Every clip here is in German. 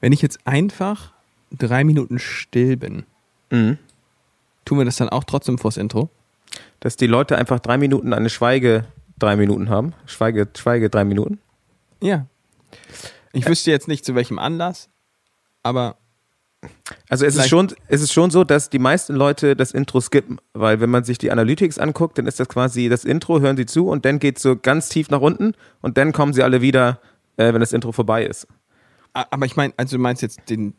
Wenn ich jetzt einfach drei Minuten still bin, Mhm. tun wir das dann auch trotzdem vors Intro? Dass die Leute einfach drei Minuten eine Schweige drei Minuten haben. Schweige, Schweige drei Minuten. Ja. Ich wüsste jetzt nicht zu welchem Anlass, aber Also es ist, schon, es ist schon so, dass die meisten Leute das Intro skippen, weil wenn man sich die Analytics anguckt, dann ist das quasi das Intro, hören sie zu und dann geht so ganz tief nach unten und dann kommen sie alle wieder, äh, wenn das Intro vorbei ist. A- Aber ich meine, also du meinst jetzt den,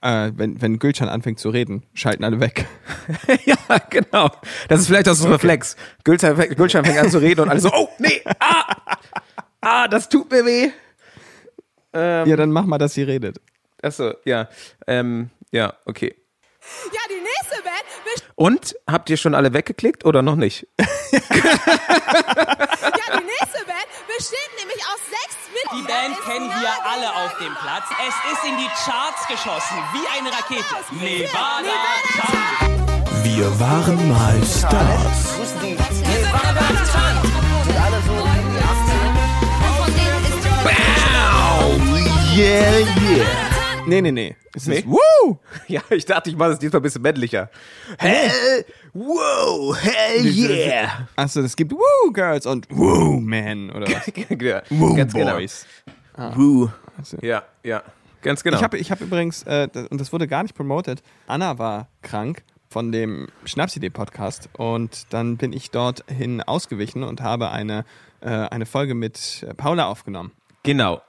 äh, wenn, wenn Gülcan anfängt zu reden, schalten alle weg. ja, genau. Das ist vielleicht auch so ein Reflex. Gülcan, fängt- Gülcan fängt an zu reden und alle so, oh, nee, ah, ah, das tut mir weh. Ja, dann mach mal, dass sie redet. Achso, ja, ähm, ja, okay. Ja, die nächste Band. Und, habt ihr schon alle weggeklickt oder noch nicht? Ja, die nächste Band besteht nämlich aus sechs Die Mitgliedern. Band Ist kennen wir alle auf dem Platz. Es ist in die Charts geschossen, wie eine Rakete. Nevada, Nevada. Wir waren mal Stars. Nevada, Tan. Yeah, yeah. Nee, nee, nee. Es Nee? ist Woo! Ja, ich dachte, ich mache es diesmal ein bisschen männlicher. Hell, wow, hell yeah. Achso, es gibt Woo Girls und Woo Men oder was? ja, Woo ganz Boys. Woo. genau. Ja, ja, ganz genau. Ich habe ich hab übrigens, äh, und das wurde gar nicht promoted, Anna war krank von dem Schnapsidee-Podcast und dann bin ich dorthin ausgewichen und habe eine, äh, eine Folge mit Paula aufgenommen. genau.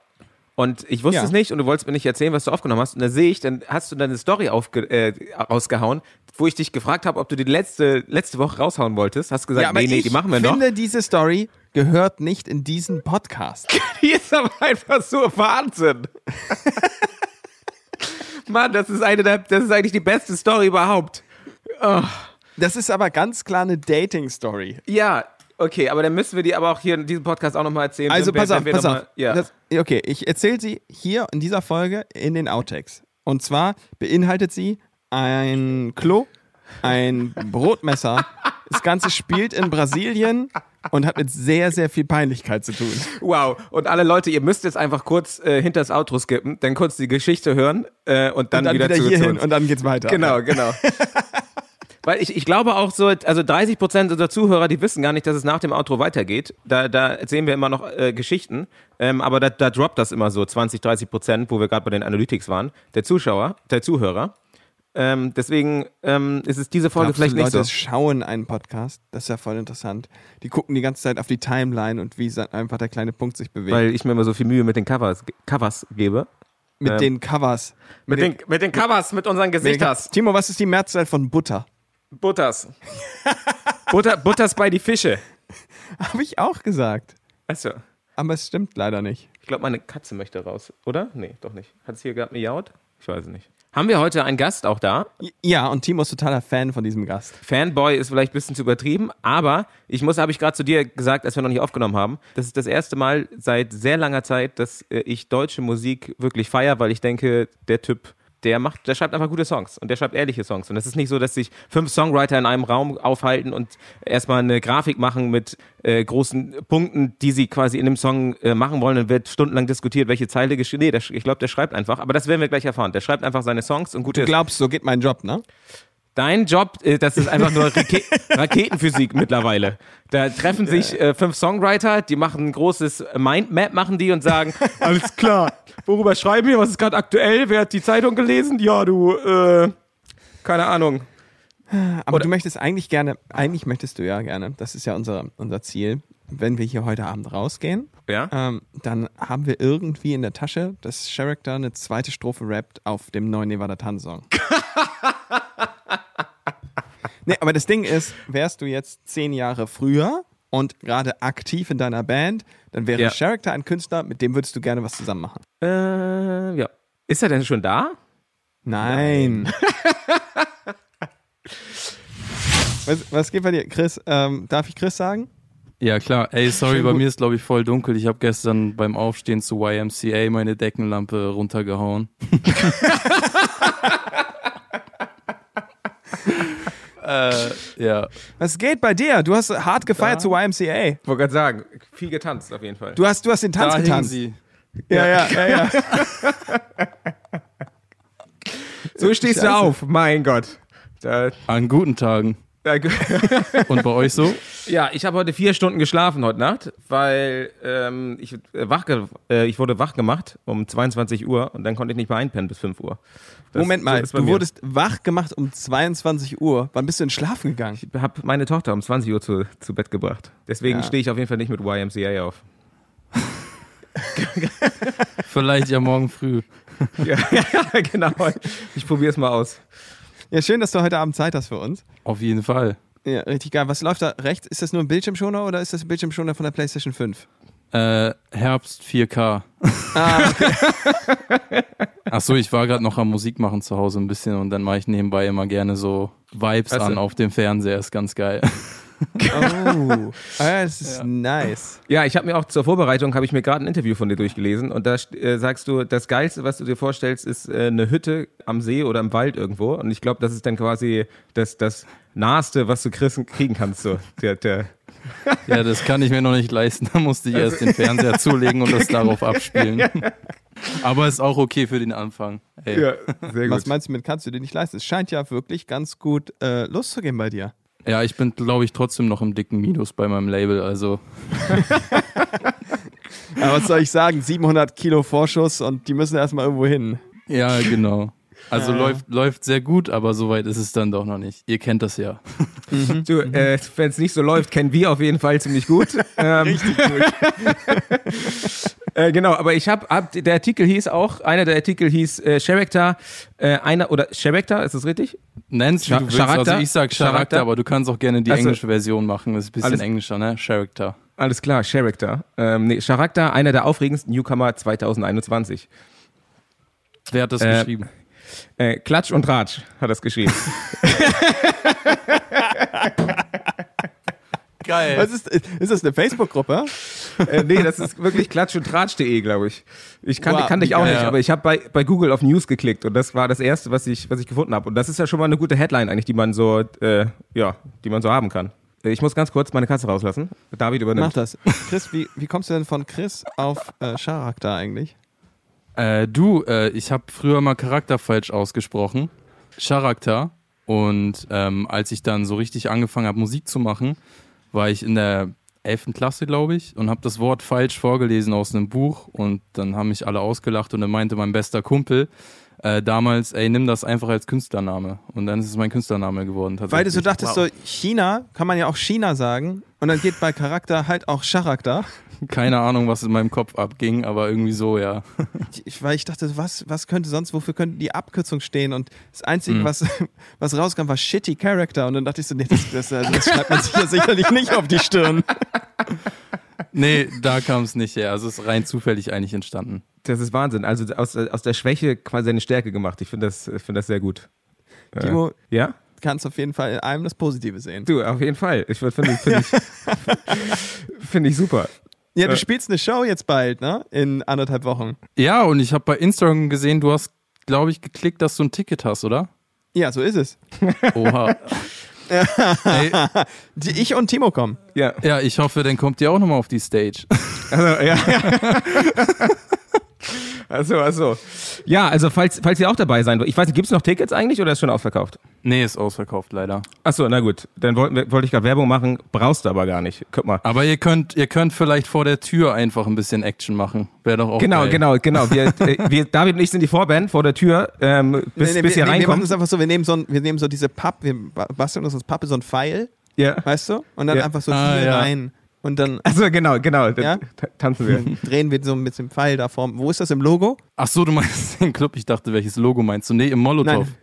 Und ich wusste Ja. es nicht und du wolltest mir nicht erzählen, was du aufgenommen hast. Und da sehe ich, dann hast du deine Story aufge äh, rausgehauen, wo ich dich gefragt habe, ob du die letzte, letzte Woche raushauen wolltest. Hast gesagt, nee, nee, ich die machen wir noch. finde, diese Story gehört nicht in diesen Podcast. Die ist aber einfach so Wahnsinn. Mann, das ist eine der, das ist eigentlich die beste Story überhaupt. Das ist aber ganz klar eine Dating-Story. Ja, okay, aber dann müssen wir die aber auch hier in diesem Podcast auch nochmal erzählen. Also wenn wir- pass auf, pass auf. Mal, ja. Das, okay, ich erzähle sie hier in dieser Folge in den Outtakes. Und zwar beinhaltet sie ein Klo, ein Brotmesser. Das Ganze spielt in Brasilien und hat mit sehr, sehr viel Peinlichkeit zu tun. wow. Und alle Leute, ihr müsst jetzt einfach kurz äh, hinter das Outro skippen, dann kurz die Geschichte hören äh, und dann, Und dann wieder, wieder, zu, zu hierhin uns. und dann geht's weiter. Genau, genau. Weil ich, ich glaube auch so, also 30 Prozent unserer Zuhörer, die wissen gar nicht, dass es nach dem Outro weitergeht. Da, da erzählen wir immer noch äh, Geschichten, ähm, aber da, da droppt das immer so 20, 30 Prozent, wo wir gerade bei den Analytics waren, der Zuschauer, der Zuhörer. Ähm, deswegen ähm, ist es diese Folge Glaubst vielleicht du, nicht Leute so. schauen einen Podcast. Das ist ja voll interessant. Die gucken die ganze Zeit auf die Timeline und wie einfach der kleine Punkt sich bewegt. Weil ich mir immer so viel Mühe mit den Covers, Covers gebe. mit ähm, den Covers. Mit den, mit den Covers, mit unseren Mit den- Gesichters. Timo, was ist die Mehrzahl von Butter? Butters. Butter, Butters bei die Fische. Habe ich auch gesagt. Achso. Aber es stimmt leider nicht. Ich glaube, meine Katze möchte raus, oder? Nee, doch nicht. Hat es hier gerade miaut? Ich weiß es nicht. Haben wir heute einen Gast auch da? Ja, und Timo ist totaler Fan von diesem Gast. Fanboy ist vielleicht ein bisschen zu übertrieben, aber ich muss, habe ich gerade zu dir gesagt, als wir noch nicht aufgenommen haben, das ist das erste Mal seit sehr langer Zeit, dass äh, ich deutsche Musik wirklich feiere, weil ich denke, der Typ, der macht, der schreibt einfach gute Songs und der schreibt ehrliche Songs. Und es ist nicht so, dass sich fünf Songwriter in einem Raum aufhalten und erstmal eine Grafik machen mit äh, großen Punkten, die sie quasi in dem Song äh, machen wollen. Dann wird stundenlang diskutiert, welche Zeile geschrieben. Nee, der, ich glaube, der schreibt einfach. Aber das werden wir gleich erfahren. Der schreibt einfach seine Songs und gute Du glaubst, so geht mein Job, ne? Dein Job, äh, das ist einfach nur Rake Raketenphysik mittlerweile. Da treffen sich äh, fünf Songwriter, die machen ein großes Mindmap, machen die und sagen, alles klar, worüber schreiben wir, was ist gerade aktuell, wer hat die Zeitung gelesen? Ja, du, äh, keine Ahnung. Aber Oder- du möchtest eigentlich gerne, eigentlich möchtest du ja gerne, das ist ja unser, unser Ziel, wenn wir hier heute Abend rausgehen, Ja? ähm, dann haben wir irgendwie in der Tasche, dass Character eine zweite Strophe rappt auf dem neuen Nevada Tan-Song. nee, aber das Ding ist, wärst du jetzt zehn Jahre früher und gerade aktiv in deiner Band, dann wäre Ja. Character ein Künstler, mit dem würdest du gerne was zusammen machen. Äh, ja. Ist er denn schon da? Nein. was, was geht bei dir, Chris? Ähm, darf ich Chris sagen? Ja, klar. Ey, sorry, bei mir ist, glaube ich, voll dunkel. Ich habe gestern beim Aufstehen zu YMCA meine Deckenlampe runtergehauen. äh, ja. Was geht bei dir? Du hast hart gefeiert Da? zu YMCA. Ich wollte gerade sagen, viel getanzt auf jeden Fall. Du hast, du hast den Tanz Da hingen getanzt. sie. Ja, ja, ja, ja. So stehst du Scheiße. auf, mein Gott. Da, An guten Tagen. Und bei euch so? ja, ich habe heute vier Stunden geschlafen heute Nacht, weil ähm, ich, äh, wach äh, ich wurde wach gemacht um 22 Uhr und dann konnte ich nicht mehr einpennen bis 5 Uhr. Das- Moment so mal, bei du mir. wurdest wach gemacht um 22 Uhr. Wann bist du in Schlafen gegangen? Ich habe meine Tochter um 20 Uhr zu, zu Bett gebracht. Deswegen Ja. stehe ich auf jeden Fall nicht mit YMCA auf. Vielleicht ja morgen früh. ja, ja, genau. Ich probiere es mal aus. Ja, schön, dass du heute Abend Zeit hast für uns. Auf jeden Fall. Ja, richtig geil. Was läuft da rechts? Ist das nur ein Bildschirmschoner oder ist das ein Bildschirmschoner von der PlayStation 5? Äh, Herbst 4K. Ah, Ach so, ich war gerade noch am Musik machen zu Hause ein bisschen und dann mache ich nebenbei immer gerne so Vibes Also- an auf dem Fernseher. Ist ganz geil. Oh, ah, das ist nice. Ja, ich habe mir auch zur Vorbereitung habe ich mir gerade ein Interview von dir durchgelesen und da äh, sagst du, das geilste, was du dir vorstellst, ist äh, eine Hütte am See oder im Wald irgendwo und ich glaube, das ist dann quasi das das naheste, was du kriegen, kannst so. Der, der Ja, das kann ich mir noch nicht leisten. Da musste ich erst den Fernseher zulegen und das darauf abspielen. Aber ist auch okay für den Anfang. Ey. ja, sehr Was gut. meinst du mit kannst du dir nicht leisten? Es scheint ja wirklich ganz gut äh, loszugehen bei dir. Ja, ich bin, glaube ich, trotzdem noch im dicken Minus bei meinem Label. Also, Aber was soll ich sagen? 700 Kilo Vorschuss und die müssen erstmal irgendwo hin. ja, genau. Also Ja. läuft, läuft sehr gut, aber soweit ist es dann doch noch nicht. Ihr kennt das ja. Du, äh, wenn es nicht so läuft, kennen wir auf jeden Fall ziemlich gut. Ähm, Richtig gut. äh, genau, aber ich habe, hab, der Artikel hieß auch, einer der Artikel hieß äh, Character, äh, einer, oder Character, ist das richtig? Nenn's wie Scha- du willst. Charakter? Also ich sag Charakter, Charakter? aber du kannst auch gerne die Also- englische Version machen. Das ist ein bisschen Alles- englischer, ne? Charakter. Alles klar, Character. Ähm, nee, Character, einer der aufregendsten Newcomer 2021. Wer hat das Äh, geschrieben? Äh, Klatsch und Ratsch hat das geschrieben. Geil. Was ist, ist das eine Facebook-Gruppe? äh, nee, das ist wirklich klatsch und tratsch.de, glaube ich. Ich kann, Wow, kannte ich auch geil. nicht, aber ich habe bei, bei Google auf News geklickt und das war das erste, was ich, was ich gefunden habe. Und das ist ja schon mal eine gute Headline eigentlich, die man so, äh, ja, die man so haben kann. Äh, Ich muss ganz kurz meine Katze rauslassen. David übernimmt. Mach das. Chris, wie, wie kommst du denn von Chris auf äh, Charakter eigentlich? Äh, du, äh, ich habe früher mal Charakter falsch ausgesprochen. Charakter. Und ähm, als ich dann so richtig angefangen habe, Musik zu machen, war ich in der 11. Klasse, glaube ich, und habe das Wort falsch vorgelesen aus einem Buch. Und dann haben mich alle ausgelacht und dann meinte mein bester Kumpel äh, damals, ey, nimm das einfach als Künstlername. Und dann ist es mein Künstlername geworden. Weil du so dachtest, so China kann man ja auch China sagen und dann geht bei Charakter halt auch Charakter. Keine Ahnung, was in meinem Kopf abging, aber irgendwie so, ja. Ich, weil ich dachte, was, was könnte sonst, wofür könnte die Abkürzung stehen? Und das Einzige, was, was rauskam, war Shitty Character. Und dann dachte ich so, nee, das, das, das schreibt man sich ja sicherlich nicht auf die Stirn. Nee, da kam es nicht her. Also es ist rein zufällig eigentlich entstanden. Das ist Wahnsinn. Also aus, aus der Schwäche quasi eine Stärke gemacht. Ich finde das, ich finde das sehr gut. Äh, Timo, ja? kannst auf jeden Fall in allem das Positive sehen. Du, auf jeden Fall. Ich finde finde ich, finde ich super. Ja, du Äh. spielst eine Show jetzt bald, ne? In anderthalb Wochen. Ja, und ich habe bei Instagram gesehen, du hast, glaube ich, geklickt, dass du ein Ticket hast, oder? Ja, so ist es. Oha. Die, ich und Timo kommen. Ja. ja, ich hoffe, dann kommt ihr auch nochmal auf die Stage. Also, ja. Achso, achso. Ja, also falls, falls ihr auch dabei sein wollt. Ich weiß nicht, gibt es noch Tickets eigentlich oder ist schon ausverkauft? Nee, ist ausverkauft leider. Achso, na gut. Dann wollte wollte ich gerade Werbung machen. Brauchst du aber gar nicht. Guck mal. Aber ihr könnt, ihr könnt vielleicht vor der Tür einfach ein bisschen Action machen. Wäre doch auch Genau, geil. genau, genau. Wir, äh, wir, David und ich sind die Vorband vor der Tür, ähm, bis, Nee, nee, bis wir, ihr nee, wir machen reinkommt. es einfach so, wir nehmen so, ein, wir nehmen so diese Papp, wir ba- basteln uns aus Pappe so ein Pfeil, Ja. weißt du? Und dann Ja. einfach so Ah, hier ja. rein. Und dann Also genau, genau. Dann Ja? ta- tanzen wir. drehen wir so mit dem Pfeil da vorm. Wo ist das im Logo? Ach so, du meinst den Club. Ich dachte, welches Logo meinst du? Nee, im Molotow. Nein.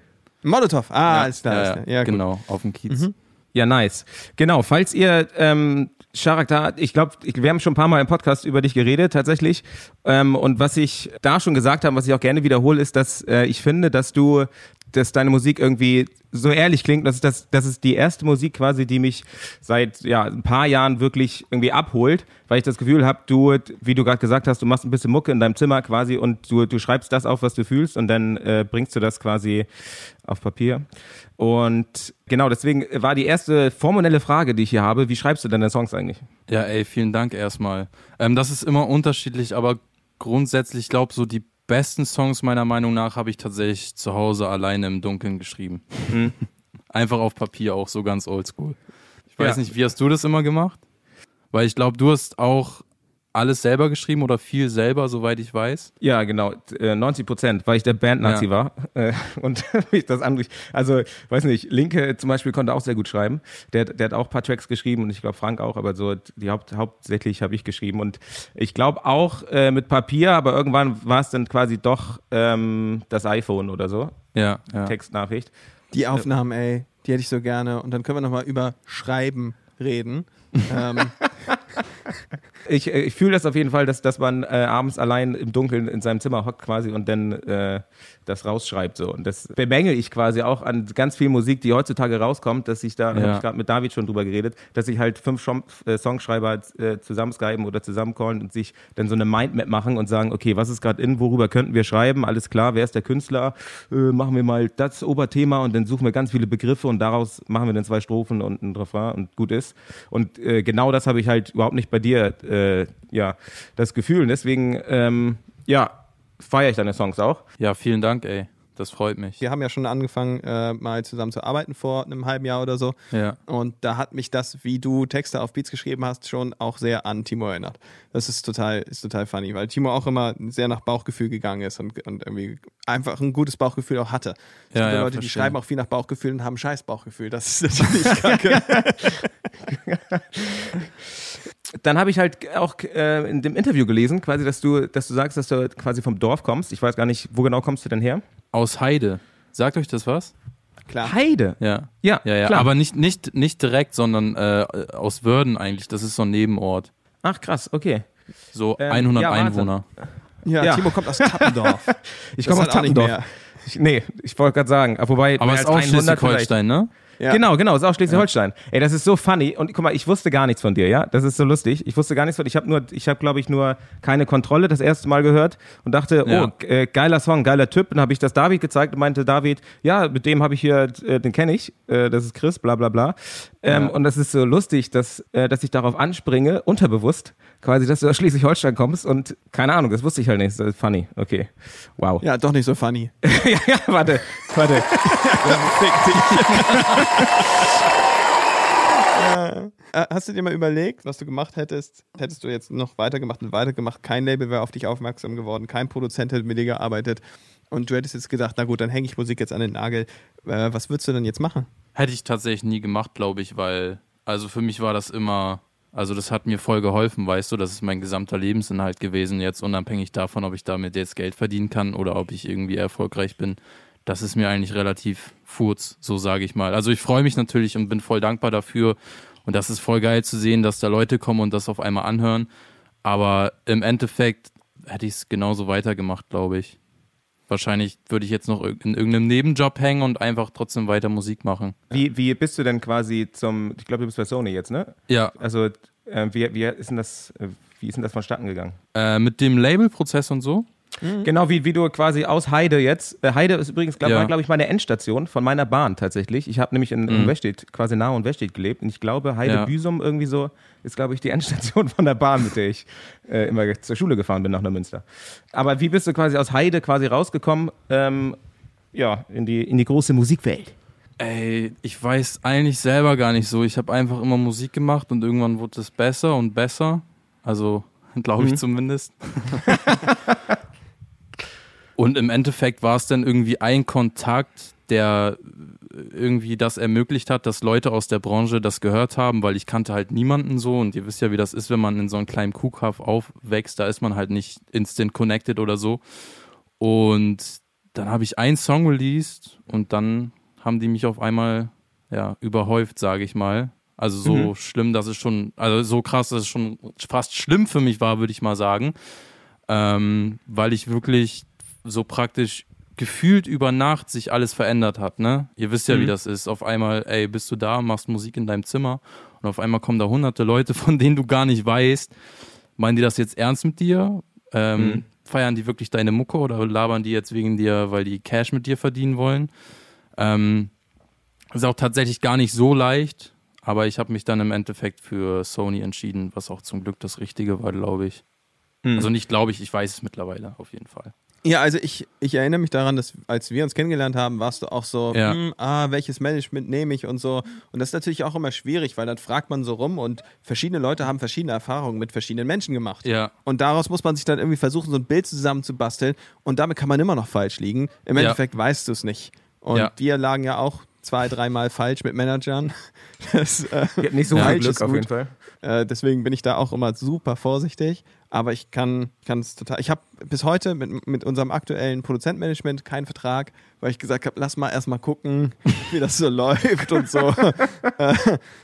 Molotow. Ah, alles klar. ja, alles ja, klar. Ja, gut. genau, auf dem Kiez. Ja, nice. Genau, falls ihr ähm, Charakter, ich glaube, wir haben schon ein paar Mal im Podcast über dich geredet, tatsächlich. Ähm, und was ich da schon gesagt habe, was ich auch gerne wiederhole, ist, dass äh, ich finde, dass du, dass deine Musik irgendwie so ehrlich klingt. Das ist, das, das ist die erste Musik quasi, die mich seit ja, ein paar Jahren wirklich irgendwie abholt, weil ich das Gefühl habe, du, wie du gerade gesagt hast, du machst ein bisschen Mucke in deinem Zimmer quasi und du, du schreibst das auf, was du fühlst und dann äh, bringst du das quasi auf Papier. Und genau, deswegen war die erste formelle Frage, die ich hier habe, wie schreibst du deine Songs eigentlich? Ja, ey, vielen Dank erstmal. Ähm, das ist immer unterschiedlich, aber grundsätzlich, ich glaube, so die besten Songs meiner Meinung nach habe ich tatsächlich zu Hause alleine im Dunkeln geschrieben. Mhm. Einfach auf Papier auch so ganz oldschool. Ich weiß Ja. nicht, wie hast du das immer gemacht? Weil ich glaube, du hast auch alles selber geschrieben oder viel selber, soweit ich weiß. Ja, genau. Äh, 90 Prozent, weil ich der Band-Nazi Ja. war. Äh, Und ich das andere, also, weiß nicht, Linke zum Beispiel konnte auch sehr gut schreiben. Der, der hat auch ein paar Tracks geschrieben und ich glaube Frank auch, aber so die Haupt, hauptsächlich habe ich geschrieben. Und ich glaube auch äh, mit Papier, aber irgendwann war es dann quasi doch ähm, das iPhone oder so, Ja, ja. Textnachricht. Die Aufnahmen, ey, die hätte ich so gerne. Und dann können wir nochmal über Schreiben reden. ähm, Ich, äh, ich fühle das auf jeden Fall, dass, dass man äh, abends allein im Dunkeln in seinem Zimmer hockt quasi und dann äh, das rausschreibt so. Und das bemängel ich quasi auch an ganz viel Musik, die heutzutage rauskommt, dass ich da, da Ja. habe ich gerade mit David schon drüber geredet, dass sich halt fünf Schom äh, Songschreiber äh, zusammenskypen oder zusammencallen und sich dann so eine Mindmap machen und sagen, okay, was ist gerade in, worüber könnten wir schreiben, alles klar, wer ist der Künstler, äh, machen wir mal das Oberthema und dann suchen wir ganz viele Begriffe und daraus machen wir dann zwei Strophen und ein Refrain und gut ist. Und äh, genau das habe ich halt überhaupt nicht bei dir, äh, ja, das Gefühl. Und deswegen, ähm, ja, feiere ich deine Songs auch. Ja, vielen Dank, ey. Das freut mich. wir haben ja schon angefangen, äh, mal zusammen zu arbeiten vor einem halben Jahr oder so. Ja. Und da hat mich das, wie du Texte auf Beats geschrieben hast, schon auch sehr an Timo erinnert. Das ist total, ist total funny, weil Timo auch immer sehr nach Bauchgefühl gegangen ist und, und irgendwie einfach ein gutes Bauchgefühl auch hatte. Es Ja, gibt ja, Leute, die verstehe. schreiben auch viel nach Bauchgefühl und haben ein scheiß Bauchgefühl. Das ist natürlich kacke. Dann habe ich halt auch äh, in dem Interview gelesen, quasi, dass du, dass du sagst, dass du quasi vom Dorf kommst. Ich weiß gar nicht, wo genau kommst du denn her? Aus Heide. Sagt euch das was? Klar. Heide. Ja. Ja, Ja, ja. klar. Aber nicht, nicht, nicht direkt, sondern äh, aus Wörden eigentlich. Das ist so ein Nebenort. Ach krass, okay. So Ähm, 100 ja. Einwohner. Ja, Ja. Timo kommt aus Tappendorf. Ich komme aus nicht Tappendorf. Ich, nee, ich wollte gerade sagen, aber wobei Aber es ist auch 100 vielleicht. Schleswig-Holstein, ne? Ja. Genau, genau, ist auch Schleswig-Holstein. Ey, das ist so funny. Und guck mal, ich wusste gar nichts von dir, ja? Das ist so lustig. Ich wusste gar nichts von dir. Ich habe nur, ich habe, glaube ich, nur keine Kontrolle das erste Mal gehört und dachte, Ja. oh, äh, geiler Song, geiler Typ. Und habe ich das David gezeigt und meinte David, ja, mit dem habe ich hier, äh, den kenne ich, äh, das ist Chris, bla bla bla. Ähm, Ja. Und das ist so lustig, dass, äh, dass ich darauf anspringe, unterbewusst, quasi, dass du aus Schleswig-Holstein kommst und keine Ahnung, das wusste ich halt nicht. Das ist funny. Okay. Wow. Ja, doch nicht so funny. ja, ja, warte, warte. Fick dich. Äh, Hast du dir mal überlegt, was du gemacht hättest? Hättest du jetzt noch weitergemacht und weitergemacht? Kein Label wäre auf dich aufmerksam geworden, kein Produzent hätte mit dir gearbeitet und du hättest jetzt gedacht, na gut, dann hänge ich Musik jetzt an den Nagel. Äh, was würdest du denn jetzt machen? Hätte ich tatsächlich nie gemacht, glaube ich, weil, also für mich war das immer, also das hat mir voll geholfen, weißt du, das ist mein gesamter Lebensinhalt gewesen, jetzt unabhängig davon, ob ich damit jetzt Geld verdienen kann oder ob ich irgendwie erfolgreich bin. Das ist mir eigentlich relativ furz, so sage ich mal. Also ich freue mich natürlich und bin voll dankbar dafür. Und das ist voll geil zu sehen, dass da Leute kommen und das auf einmal anhören. Aber im Endeffekt hätte ich es genauso weitergemacht, glaube ich. Wahrscheinlich würde ich jetzt noch in irgendeinem Nebenjob hängen und einfach trotzdem weiter Musik machen. Wie, wie bist du denn quasi zum, ich glaube, du bist bei Sony jetzt, ne? Ja, Also, äh, wie, wie ist denn das, äh, wie ist denn das vonstatten gegangen? Äh, mit dem Labelprozess und so? Genau, wie, wie du quasi aus Heide jetzt, äh, Heide ist übrigens, glaube Ja. glaub ich, meine Endstation von meiner Bahn tatsächlich. Ich habe nämlich in, in Weststedt, quasi nah und Weststedt gelebt und ich glaube, Heide Ja. Irgendwie so ist, glaube ich, die Endstation von der Bahn, mit der ich äh, immer zur Schule gefahren bin nach Neumünster. Aber wie bist du quasi aus Heide quasi rausgekommen, ähm, ja, in die, in die große Musikwelt? Ey, ich weiß eigentlich selber gar nicht so. Ich habe einfach immer Musik gemacht und irgendwann wurde es besser und besser. Also, glaube ich Mhm. zumindest. und im Endeffekt war es dann irgendwie ein Kontakt, der irgendwie das ermöglicht hat, dass Leute aus der Branche das gehört haben, weil ich kannte halt niemanden so und ihr wisst ja, wie das ist, wenn man in so einem kleinen Kuhkaff aufwächst, da ist man halt nicht instant connected oder so. Und dann habe ich einen Song released und dann haben die mich auf einmal ja, überhäuft, sage ich mal. Also so Mhm. schlimm, dass es schon, also so krass, dass es schon fast schlimm für mich war, würde ich mal sagen. Ähm, weil ich wirklich so praktisch gefühlt über Nacht sich alles verändert hat, ne? Ihr wisst ja, wie Mhm. das ist. Auf einmal, ey, bist du da, machst Musik in deinem Zimmer und auf einmal kommen da hunderte Leute, von denen du gar nicht weißt. Meinen die das jetzt ernst mit dir? Ähm, Mhm. Feiern die wirklich deine Mucke oder labern die jetzt wegen dir, weil die Cash mit dir verdienen wollen? Ähm, ist auch tatsächlich gar nicht so leicht, aber ich habe mich dann im Endeffekt für Sony entschieden, was auch zum Glück das Richtige war, glaube ich. Mhm. Also nicht glaube ich, ich weiß es mittlerweile auf jeden Fall. Ja, also ich, ich erinnere mich daran, dass als wir uns kennengelernt haben, warst du auch so, Ja. hm, ah, welches Management nehme ich und so. Und das ist natürlich auch immer schwierig, weil dann fragt man so rum und verschiedene Leute haben verschiedene Erfahrungen mit verschiedenen Menschen gemacht. Ja. Und daraus muss man sich dann irgendwie versuchen, so ein Bild zusammenzubasteln. Und damit kann man immer noch falsch liegen. Im Ja. Endeffekt weißt du es nicht. Und Ja. wir lagen ja auch zwei, dreimal falsch mit Managern. Das, äh, nicht so viel falsch Glück ist auf gut. jeden Fall. äh, deswegen bin ich da auch immer super vorsichtig. Aber ich kann es total. Ich habe bis heute mit, mit unserem aktuellen Produzentmanagement keinen Vertrag, weil ich gesagt habe, lass mal erstmal gucken, wie das so läuft und so. äh,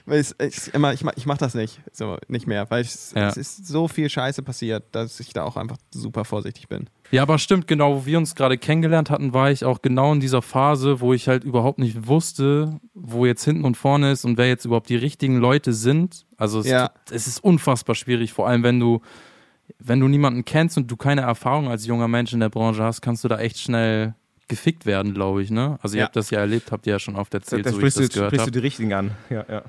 weil ich, ich, immer, ich, mach- ich mache das nicht. So, nicht mehr. Weil es, Ja. es ist so viel Scheiße passiert, dass ich da auch einfach super vorsichtig bin. Ja, aber stimmt, genau, wo wir uns gerade kennengelernt hatten, war ich auch genau in dieser Phase, wo ich halt überhaupt nicht wusste, wo jetzt hinten und vorne ist und wer jetzt überhaupt die richtigen Leute sind. Also es, Ja. es ist unfassbar schwierig, vor allem wenn du, wenn du niemanden kennst und du keine Erfahrung als junger Mensch in der Branche hast, kannst du da echt schnell gefickt werden, glaube ich, ne? Also ihr Ja. habt das ja erlebt, habt ihr ja schon oft Da, erzählt, da so wie ich sprichst, du, das gehört sprichst du die Richtigen an. Ja, ja.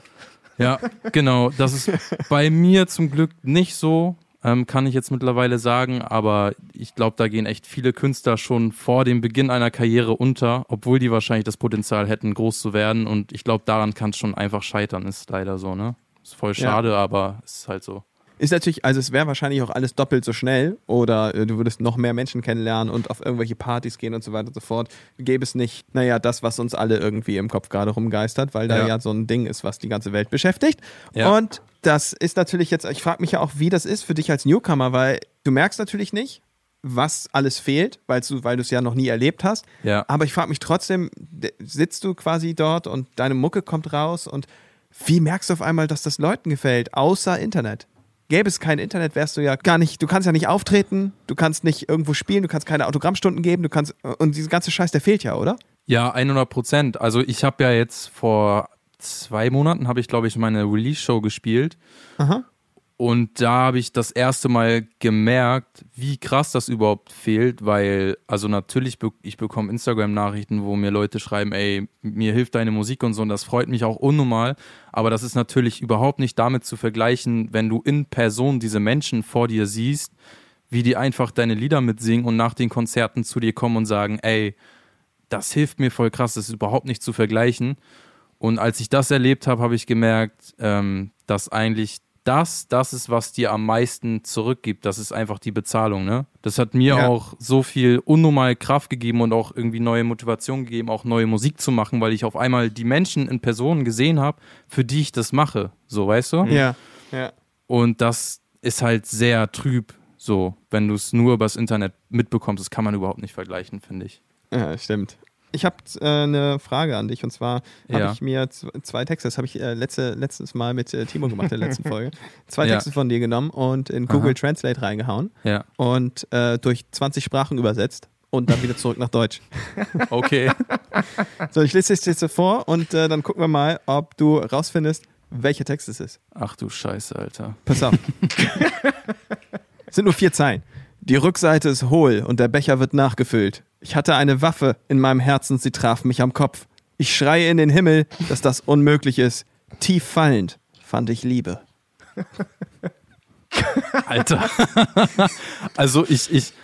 Ja, genau. Das ist bei mir zum Glück nicht so, ähm, kann ich jetzt mittlerweile sagen. Aber ich glaube, da gehen echt viele Künstler schon vor dem Beginn einer Karriere unter, obwohl die wahrscheinlich das Potenzial hätten, groß zu werden. Und ich glaube, daran kann es schon einfach scheitern. Ist leider so, ne? Ist voll Ja. schade, aber es ist halt so. Ist natürlich, also es wäre wahrscheinlich auch alles doppelt so schnell oder äh, du würdest noch mehr Menschen kennenlernen und auf irgendwelche Partys gehen und so weiter und so fort. Gäbe es nicht, naja, das, was uns alle irgendwie im Kopf gerade rumgeistert, weil da ja. Ja. so ein Ding ist, was die ganze Welt beschäftigt. Ja. Und das ist natürlich jetzt, ich frage mich ja auch, wie das ist für dich als Newcomer, weil du merkst natürlich nicht, was alles fehlt, weil du weil du es ja noch nie erlebt hast. Ja. Aber ich frage mich trotzdem, sitzt du quasi dort und deine Mucke kommt raus und wie merkst du auf einmal, dass das Leuten gefällt, außer Internet? Gäbe es kein Internet, wärst du ja gar nicht, du kannst ja nicht auftreten, du kannst nicht irgendwo spielen, du kannst keine Autogrammstunden geben, du kannst, und dieser ganze Scheiß, der fehlt ja, oder? Ja, 100 Prozent. Also ich habe ja jetzt vor zwei Monaten, habe ich glaube ich meine Release-Show gespielt. Aha. Und da habe ich das erste Mal gemerkt, wie krass das überhaupt fehlt, weil, also natürlich, ich bekomme Instagram-Nachrichten, wo mir Leute schreiben, ey, mir hilft deine Musik und so, und das freut mich auch unnormal. Aber das ist natürlich überhaupt nicht damit zu vergleichen, wenn du in Person diese Menschen vor dir siehst, wie die einfach deine Lieder mitsingen und nach den Konzerten zu dir kommen und sagen, ey, das hilft mir voll krass, das ist überhaupt nicht zu vergleichen. Und als ich das erlebt habe, habe ich gemerkt, ähm, dass eigentlich das, das ist, was dir am meisten zurückgibt. Das ist einfach die Bezahlung, ne? Das hat mir Ja. auch so viel unnormal Kraft gegeben und auch irgendwie neue Motivation gegeben, auch neue Musik zu machen, weil ich auf einmal die Menschen in Personen gesehen habe, für die ich das mache. So, weißt du? Ja. Ja. Und das ist halt sehr trüb, so, wenn du es nur übers Internet mitbekommst. Das kann man überhaupt nicht vergleichen, finde ich. Ja, stimmt. Ich habe äh, eine Frage an dich und zwar habe Ja. ich mir zwei Texte, das habe ich äh, letzte, letztes Mal mit äh, Timo gemacht in der letzten Folge, zwei Ja. Texte von dir genommen und in Google Aha. Translate reingehauen Ja. und äh, durch 20 Sprachen übersetzt und dann wieder zurück nach Deutsch. Okay. So, ich lese es jetzt so vor und äh, dann gucken wir mal, ob du rausfindest, welcher Text es ist. Ach du Scheiße, Alter. Pass auf. es sind nur vier Zeilen. Die Rückseite ist hohl und der Becher wird nachgefüllt. Ich hatte eine Waffe in meinem Herzen, sie traf mich am Kopf. Ich schreie in den Himmel, dass das unmöglich ist. Tief fallend fand ich Liebe. Alter. also ich, ich,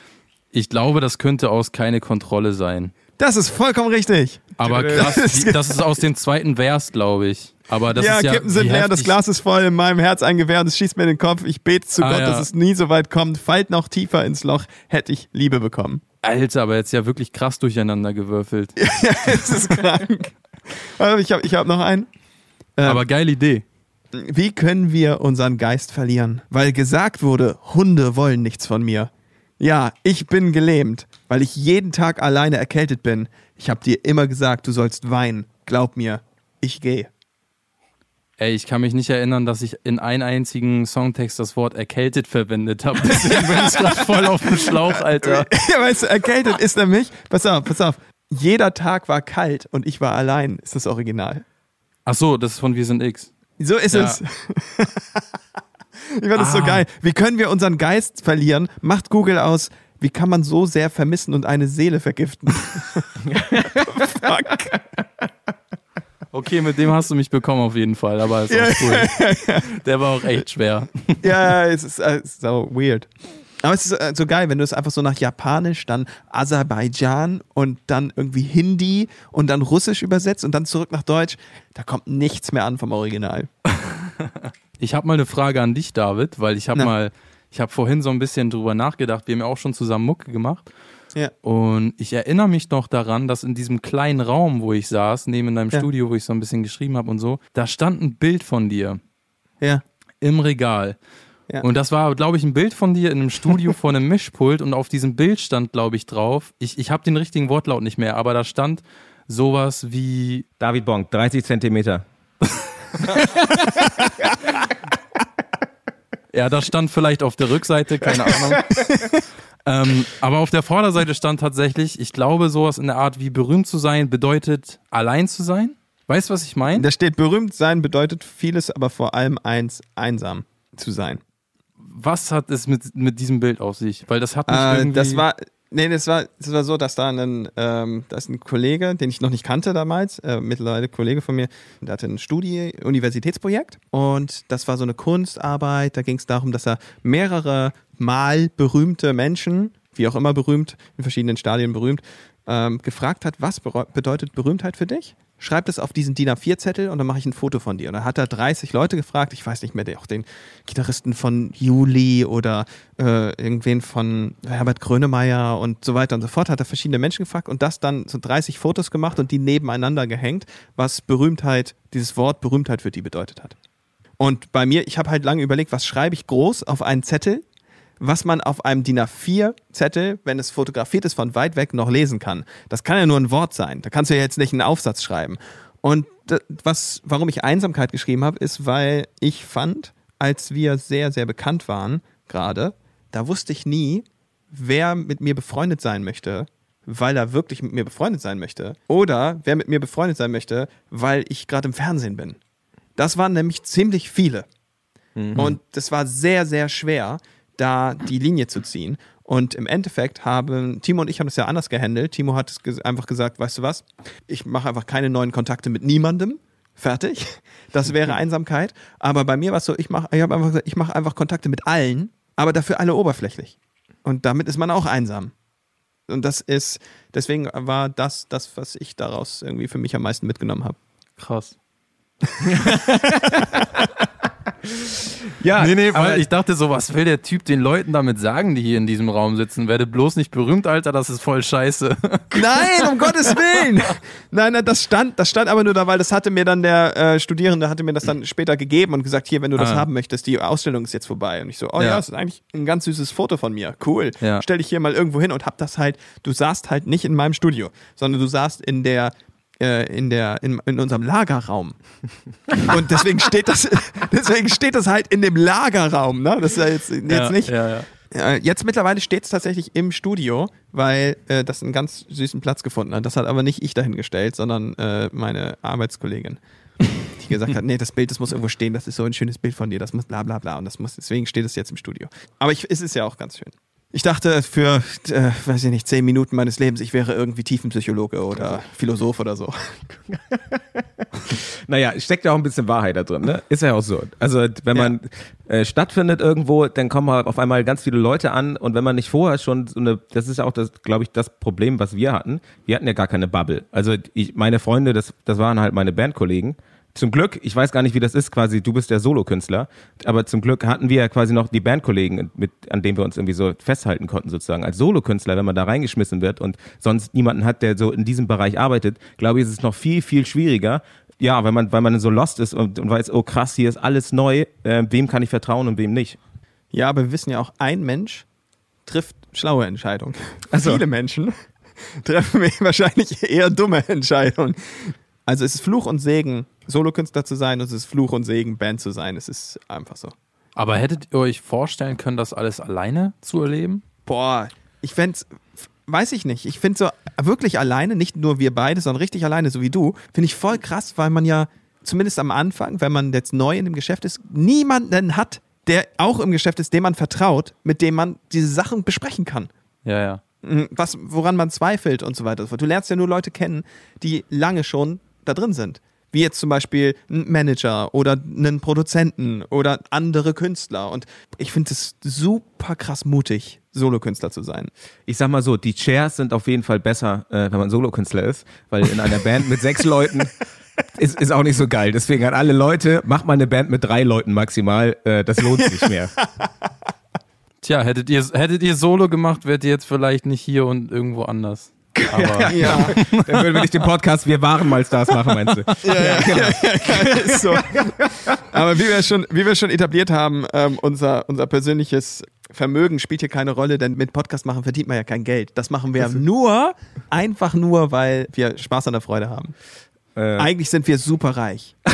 ich glaube, das könnte aus keine Kontrolle sein. Das ist vollkommen richtig. Aber krass, das ist aus dem zweiten Vers, glaube ich. Aber das ja, ist ja. Kippen sind leer, das Glas ist voll, in meinem Herz ein Gewehr und es schießt mir in den Kopf. Ich bete zu Ah, Gott, ja. dass es nie so weit kommt. Fallt noch tiefer ins Loch, hätte ich Liebe bekommen. Alter, aber jetzt ja wirklich krass durcheinander gewürfelt. Es ist krank. Ich habe ich hab noch einen. Ähm, Aber geile Idee. Wie können wir unseren Geist verlieren? Weil gesagt wurde, Hunde wollen nichts von mir. Ja, ich bin gelähmt, weil ich jeden Tag alleine erkältet bin. Ich habe dir immer gesagt, du sollst weinen. Glaub mir, ich gehe. Ey, ich kann mich nicht erinnern, dass ich in einem einzigen Songtext das Wort erkältet verwendet habe. Deswegen bin ich gerade voll auf dem Schlauch, Alter. Ja, weißt du, erkältet ist nämlich, pass auf, pass auf. Jeder Tag war kalt und ich war allein, ist das Original. Ach so, das ist von Wir sind X. So ist Ja. es. ich fand das so Ah. geil. Wie können wir unseren Geist verlieren? Macht Google aus. Wie kann man so sehr vermissen und eine Seele vergiften? Fuck. Okay, mit dem hast du mich bekommen auf jeden Fall, aber ist auch cool. Der war auch echt schwer. Ja, es ist, äh, es ist so weird. Aber es ist äh, so geil, wenn du es einfach so nach Japanisch, dann Aserbaidschan und dann irgendwie Hindi und dann Russisch übersetzt und dann zurück nach Deutsch. Da kommt nichts mehr an vom Original. Ich habe mal eine Frage an dich, David, weil ich habe mal, ich habe vorhin so ein bisschen drüber nachgedacht. Wir haben ja auch schon zusammen Mucke gemacht. Ja. Und ich erinnere mich noch daran, dass in diesem kleinen Raum, wo ich saß, neben deinem Ja. Studio, wo ich so ein bisschen geschrieben habe und so, da stand ein Bild von dir Ja. im Regal. Ja. Und das war, glaube ich, ein Bild von dir in einem Studio vor einem Mischpult und auf diesem Bild stand, glaube ich, drauf, ich, ich habe den richtigen Wortlaut nicht mehr, aber da stand sowas wie, David Bonk, 30 Zentimeter. ja, das stand vielleicht auf der Rückseite, keine Ahnung. ähm, aber auf der Vorderseite stand tatsächlich, ich glaube, sowas in der Art wie berühmt zu sein bedeutet allein zu sein. Weißt du, was ich meine? Da steht, berühmt sein bedeutet vieles, aber vor allem eins, einsam zu sein. Was hat es mit, mit diesem Bild auf sich? Weil das hat mich Äh, irgendwie... das war, nee, das war, das war so, dass da ein, ähm, da ist ein Kollege, den ich noch nicht kannte damals, äh, mittlerweile Kollege von mir, der hatte ein Studie, Universitätsprojekt und das war so eine Kunstarbeit. Da ging es darum, dass er mehrere Mal berühmte Menschen, wie auch immer berühmt, in verschiedenen Stadien berühmt, ähm, gefragt hat, was bedeutet Berühmtheit für dich? Schreib das auf diesen DIN A4-Zettel und dann mache ich ein Foto von dir. Und dann hat er 30 Leute gefragt, ich weiß nicht mehr, auch den Gitarristen von Juli oder äh, irgendwen von Herbert Grönemeyer und so weiter und so fort, hat er verschiedene Menschen gefragt und das dann so 30 Fotos gemacht und die nebeneinander gehängt, was Berühmtheit, dieses Wort Berühmtheit für die bedeutet hat. Und bei mir, ich habe halt lange überlegt, was schreibe ich groß auf einen Zettel, was man auf einem DIN A4-Zettel, wenn es fotografiert ist, von weit weg noch lesen kann. Das kann ja nur ein Wort sein. Da kannst du ja jetzt nicht einen Aufsatz schreiben. Und was, warum ich Einsamkeit geschrieben habe, ist, weil ich fand, als wir sehr, sehr bekannt waren, gerade, da wusste ich nie, wer mit mir befreundet sein möchte, weil er wirklich mit mir befreundet sein möchte. Oder wer mit mir befreundet sein möchte, weil ich gerade im Fernsehen bin. Das waren nämlich ziemlich viele. Und das war sehr, sehr schwer, da die Linie zu ziehen. Und im Endeffekt haben Timo und ich haben das ja anders gehandelt. Timo hat es einfach gesagt, weißt du was, ich mache einfach keine neuen Kontakte mit niemandem. Fertig. Das wäre Einsamkeit. Aber bei mir war es so, ich mache ich hab einfach gesagt, ich mache einfach Kontakte mit allen, aber dafür alle oberflächlich. Und damit ist man auch einsam. Und das ist, deswegen war das das, was ich daraus irgendwie für mich am meisten mitgenommen habe. Krass. Ja, Nee, nee, weil ich dachte so, was will der Typ den Leuten damit sagen, die hier in diesem Raum sitzen? Werde bloß nicht berühmt, Alter, das ist voll scheiße. Nein, um Gottes Willen! Nein, nein, das stand, das stand aber nur da, weil das hatte mir dann der äh, Studierende, hatte mir das dann später gegeben und gesagt, hier, wenn du das Ah. haben möchtest, die Ausstellung ist jetzt vorbei. Und ich so, oh ja, Ja. das ist eigentlich ein ganz süßes Foto von mir. Cool. Ja. Stell dich hier mal irgendwo hin und hab das halt, du saßt halt nicht in meinem Studio, sondern du saßt in der äh, in, der, in, in unserem Lagerraum. Und deswegen steht das, deswegen steht das halt in dem Lagerraum, ne? Das ist ja jetzt, jetzt ja, nicht. Ja, ja. Äh, Jetzt mittlerweile steht es tatsächlich im Studio, weil äh, das einen ganz süßen Platz gefunden hat. Das hat aber nicht ich dahingestellt, sondern äh, meine Arbeitskollegin, die gesagt hat, nee, das Bild, das muss irgendwo stehen, das ist so ein schönes Bild von dir, das muss bla bla bla und das muss, deswegen steht es jetzt im Studio. Aber ich, es ist ja auch ganz schön. Ich dachte für, äh, weiß ich nicht, zehn Minuten meines Lebens, ich wäre irgendwie Tiefenpsychologe oder Philosoph oder so. Naja, steckt ja auch ein bisschen Wahrheit da drin, ne? Ist ja auch so. Also, wenn man äh, stattfindet irgendwo, dann kommen halt auf einmal ganz viele Leute an und wenn man nicht vorher schon so eine, das ist ja auch das, glaube ich, das Problem, was wir hatten. Wir hatten ja gar keine Bubble. Also, ich, meine Freunde, das, das waren halt meine Bandkollegen. Zum Glück, ich weiß gar nicht, wie das ist, quasi, du bist der Solokünstler, aber zum Glück hatten wir ja quasi noch die Bandkollegen, mit, an denen wir uns irgendwie so festhalten konnten, sozusagen. Als Solokünstler, wenn man da reingeschmissen wird und sonst niemanden hat, der so in diesem Bereich arbeitet, glaube ich, ist es noch viel, viel schwieriger. Ja, weil man, weil man so lost ist und, und weiß, oh krass, hier ist alles neu, äh, wem kann ich vertrauen und wem nicht. Ja, aber wir wissen ja auch, ein Mensch trifft schlaue Entscheidungen. so. Viele Menschen treffen wahrscheinlich eher dumme Entscheidungen. Also es ist Fluch und Segen, Solokünstler zu sein und es ist Fluch und Segen, Band zu sein. Es ist einfach so. Aber hättet ihr euch vorstellen können, das alles alleine zu erleben? Boah, ich fände weiß ich nicht. Ich finde so wirklich alleine, nicht nur wir beide, sondern richtig alleine, so wie du, finde ich voll krass, weil man ja zumindest am Anfang, wenn man jetzt neu in dem Geschäft ist, niemanden hat, der auch im Geschäft ist, dem man vertraut, mit dem man diese Sachen besprechen kann. Ja, ja. Mhm, was, woran man zweifelt und so weiter. Du lernst ja nur Leute kennen, die lange schon da drin sind. wie jetzt zum Beispiel ein Manager oder einen Produzenten oder andere Künstler. Und ich finde es super krass mutig, Solokünstler zu sein. Ich sag mal so, die Chairs sind auf jeden Fall besser, äh, wenn man Solokünstler ist, weil in einer Band mit sechs Leuten ist, ist auch nicht so geil. Deswegen an alle Leute, macht mal eine Band mit drei Leuten maximal, äh, das lohnt sich mehr. Tja, hättet ihr, hättet ihr Solo gemacht, wärt ihr jetzt vielleicht nicht hier und irgendwo anders. Aber Ja, Dann würden wir nicht den Podcast Wir waren mal Stars machen, meinst du? ist so. Aber wie wir schon, wie wir schon etabliert haben, ähm, unser, unser persönliches Vermögen spielt hier keine Rolle, denn mit Podcast machen verdient man ja kein Geld. Das machen wir nur, einfach nur, weil wir Spaß an der Freude haben. Äh, Eigentlich sind wir super reich.